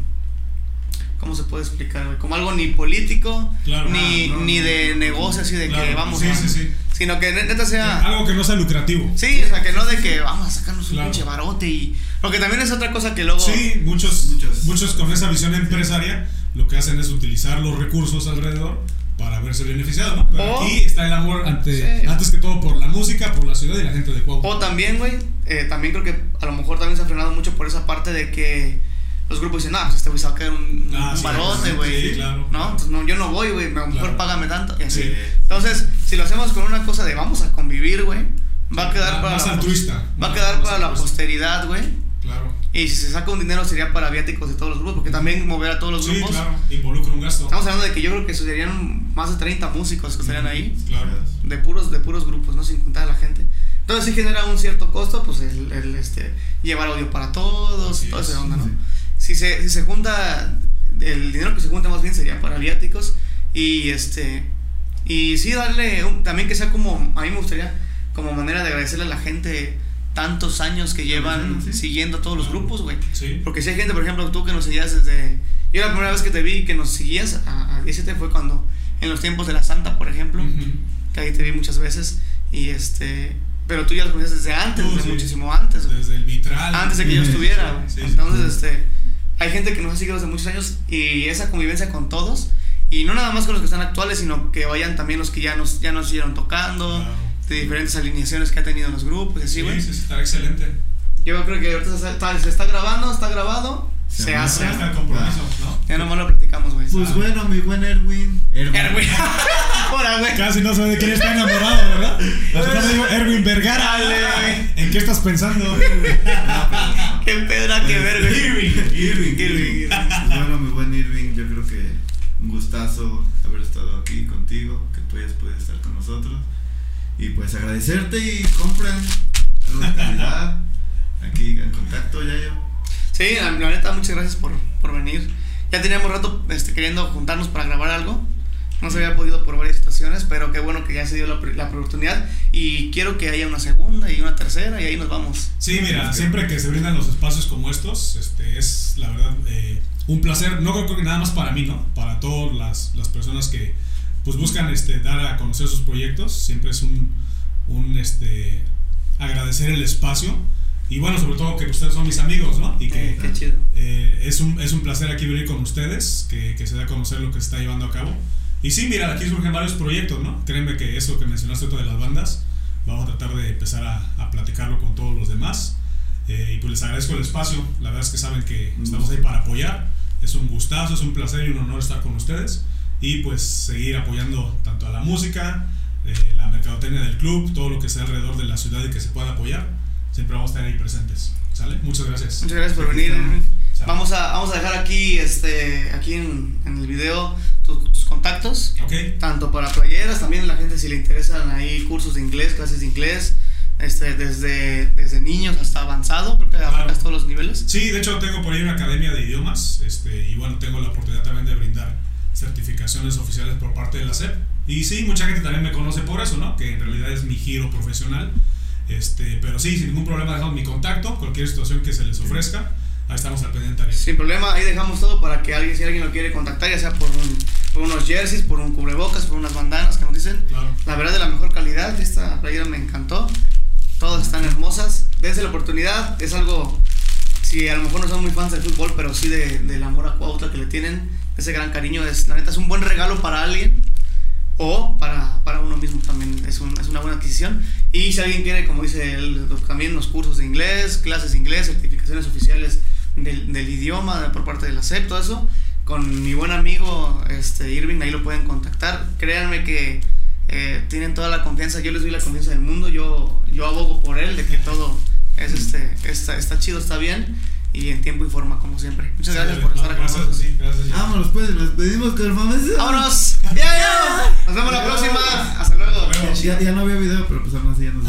Speaker 1: ¿Cómo se puede explicar, güey? Como algo ni político,
Speaker 3: Claro.
Speaker 1: ni,
Speaker 2: no,
Speaker 1: ni de
Speaker 2: no,
Speaker 1: negocio, así de
Speaker 3: Claro,
Speaker 1: que vamos
Speaker 3: sí,
Speaker 1: a-
Speaker 3: sí, sí.
Speaker 1: Sino que neta sea.
Speaker 3: Algo que no sea lucrativo.
Speaker 1: Sí, o sea, que no de que vamos a sacarnos un
Speaker 3: Claro.
Speaker 1: pinche barote y. Porque también es otra cosa que luego.
Speaker 3: Sí, muchos,
Speaker 2: Muchos.
Speaker 3: muchos con esa visión empresaria lo que hacen es utilizar los recursos alrededor para verse beneficiado, ¿no? Pero
Speaker 1: O-
Speaker 3: aquí está el amor ante,
Speaker 1: Sí.
Speaker 3: antes que todo por la música, por la ciudad y la gente de Cuauhtémoc.
Speaker 1: O también, güey, eh, también creo que a lo mejor también se ha frenado mucho por esa parte de que los grupos dicen, ah, pues este güey se va a caer un,
Speaker 3: Ah,
Speaker 1: un
Speaker 3: sí,
Speaker 1: barote,
Speaker 3: sí,
Speaker 1: güey.
Speaker 3: claro,
Speaker 1: ¿No?
Speaker 3: claro.
Speaker 1: Entonces, no, yo no voy, güey, a lo mejor
Speaker 3: Claro.
Speaker 1: págame tanto y así.
Speaker 3: Sí.
Speaker 1: Entonces, si lo hacemos con una cosa de vamos a convivir, güey, va a quedar para
Speaker 3: más
Speaker 1: la
Speaker 3: altruista.
Speaker 1: Va a quedar para la posteridad, güey.
Speaker 3: Claro.
Speaker 1: Y si se saca un dinero sería para viáticos de todos los grupos, porque también mover a todos los
Speaker 3: Sí,
Speaker 1: grupos.
Speaker 3: claro, involucra un gasto.
Speaker 1: Estamos hablando de que yo creo que serían más de 30 músicos que estarían ahí,
Speaker 3: Claro.
Speaker 1: de puros, de puros grupos, ¿no? Sin contar a la gente. Entonces sí genera un cierto costo, pues el, el, este, llevar audio para todos,
Speaker 3: Así
Speaker 1: todo
Speaker 3: es,
Speaker 1: ese onda, ¿no? Si se, si se junta, el dinero que se junta más bien sería para viáticos y este, y sí darle, un- también que sea como, a mí me gustaría, como manera de agradecerle a la gente tantos años que llevan
Speaker 2: Sí.
Speaker 1: siguiendo todos los grupos, güey.
Speaker 3: Sí.
Speaker 1: Porque si hay gente, por ejemplo, tú que nos seguías desde... Yo la primera vez que te vi que nos seguías a, a 17 fue cuando, en los tiempos de la Santa, por ejemplo,
Speaker 3: Ujú.
Speaker 1: que ahí te vi muchas veces, y este... Pero tú ya los conocías desde antes, desde muchísimo antes.
Speaker 3: Desde el vitral.
Speaker 1: Antes de que yo estuviera, güey.
Speaker 3: sí, sí.
Speaker 1: Entonces, este... Hay gente que nos ha seguido desde muchos años y esa convivencia con todos, y no nada más con los que están actuales, sino que vayan también los que ya nos, ya nos siguieron tocando,
Speaker 3: Claro.
Speaker 1: de diferentes alineaciones que ha tenido en los grupos, y así,
Speaker 3: Sí,
Speaker 1: güey.
Speaker 3: sí, sí, está excelente.
Speaker 1: Yo creo que ahorita se está, se está grabando, está grabado,
Speaker 2: Se
Speaker 1: se, hace.
Speaker 3: Ya está el compromiso, ¿no?
Speaker 1: Ya nomás lo platicamos, güey.
Speaker 2: Pues
Speaker 3: Ah.
Speaker 2: bueno, mi buen Erwin.
Speaker 1: Erwin. Ahora, güey.
Speaker 3: Casi no sabe de quién está enamorado, ¿verdad? Cuando digo Erwin Vergara.
Speaker 1: Dale.
Speaker 3: ¿En qué estás pensando?
Speaker 1: Qué pedra que ver, güey.
Speaker 2: Irving.
Speaker 1: Irving, Irving.
Speaker 2: Bueno, mi buen Irving, yo creo que un gustazo haber estado aquí contigo, que tú hayas podido estar con nosotros. Y pues agradecerte y compren algo de calidad. Aquí en contacto, ya yo.
Speaker 1: Sí, la, la neta, muchas gracias por, por venir. Ya teníamos rato este, queriendo juntarnos para grabar algo. No se había podido por varias situaciones, pero qué bueno que ya se dio la, la oportunidad. Y quiero que haya una segunda y una tercera y ahí nos vamos.
Speaker 3: Sí, mira, siempre que se brindan los espacios como estos, este, es la verdad eh, un placer, no creo que nada más para mí, ¿no? Para todas las, las personas que pues buscan este, dar a conocer sus proyectos, siempre es un, un este, agradecer el espacio y bueno, sobre todo que ustedes son mis amigos, ¿no? Y que
Speaker 1: Eh, qué chido.
Speaker 3: eh, es, un, es un placer aquí venir con ustedes, que, que se da a conocer lo que se está llevando a cabo. Y sí, mira, aquí surgen varios proyectos, ¿no? Créeme que eso que mencionaste de las bandas, vamos a tratar de empezar a, a platicarlo con todos los demás. Eh, y pues les agradezco el espacio, la verdad es que saben que
Speaker 2: Un
Speaker 3: estamos ahí para apoyar. Es un gustazo, es un placer y un honor estar con ustedes. Y pues seguir apoyando tanto a la música, eh, la mercadotecnia del club, todo lo que sea alrededor de la ciudad y que se pueda apoyar. Siempre vamos a estar ahí presentes. ¿Sale? Muchas gracias.
Speaker 1: Muchas gracias por venir. Vamos a, vamos a dejar aquí, este, aquí en, en el video tu- tus contactos.
Speaker 3: Ok.
Speaker 1: tanto para playeras, también la gente si le interesan ahí cursos de inglés, clases de inglés, este, desde, desde niños hasta avanzado, creo que
Speaker 3: Claro.
Speaker 1: abarcas todos los niveles.
Speaker 3: Sí, de hecho tengo por ahí una academia de idiomas este, y bueno, tengo la oportunidad también de brindar certificaciones oficiales por parte de la SEP. Y sí, mucha gente también me conoce por eso, ¿no? Que en realidad es mi giro profesional. Este, pero sí, sin ningún problema dejamos mi contacto, cualquier situación que se les ofrezca, ahí estamos al pendiente.
Speaker 1: Sin problema, ahí dejamos todo para que alguien, si alguien lo quiere contactar, ya sea por, un, por unos jerseys, por un cubrebocas, por unas bandanas que nos dicen.
Speaker 3: Claro.
Speaker 1: La verdad de la mejor calidad, esta playera me encantó. Todas están hermosas. Dense la oportunidad, es algo, si a lo mejor no son muy fans del fútbol, pero sí de, del amor a Cuautla que le tienen, ese gran cariño, es, la neta es un buen regalo para alguien o para, para uno mismo también, es, un- es una buena adquisición. Y si alguien quiere, como dice él, también los cursos de inglés, clases de inglés, certificaciones oficiales del, del idioma por parte de la SEP, todo eso, con mi buen amigo este, Irving, ahí lo pueden contactar. Créanme que eh, tienen toda la confianza, yo les doy la confianza del mundo, yo, yo abogo por él, de que todo es este, está, está chido, está bien y en tiempo y forma, como siempre. Muchas gracias por
Speaker 3: No,
Speaker 1: estar acá con
Speaker 3: gracias,
Speaker 1: nosotros.
Speaker 3: sí, gracias.
Speaker 2: Vámonos pues, nos pedimos con el famoso.
Speaker 1: ¡Vámonos! ¡Ya, ya! Nos vemos la próxima. Hasta luego.
Speaker 3: Hasta luego.
Speaker 2: Ya, ya no había video, pero pues aún así ya nos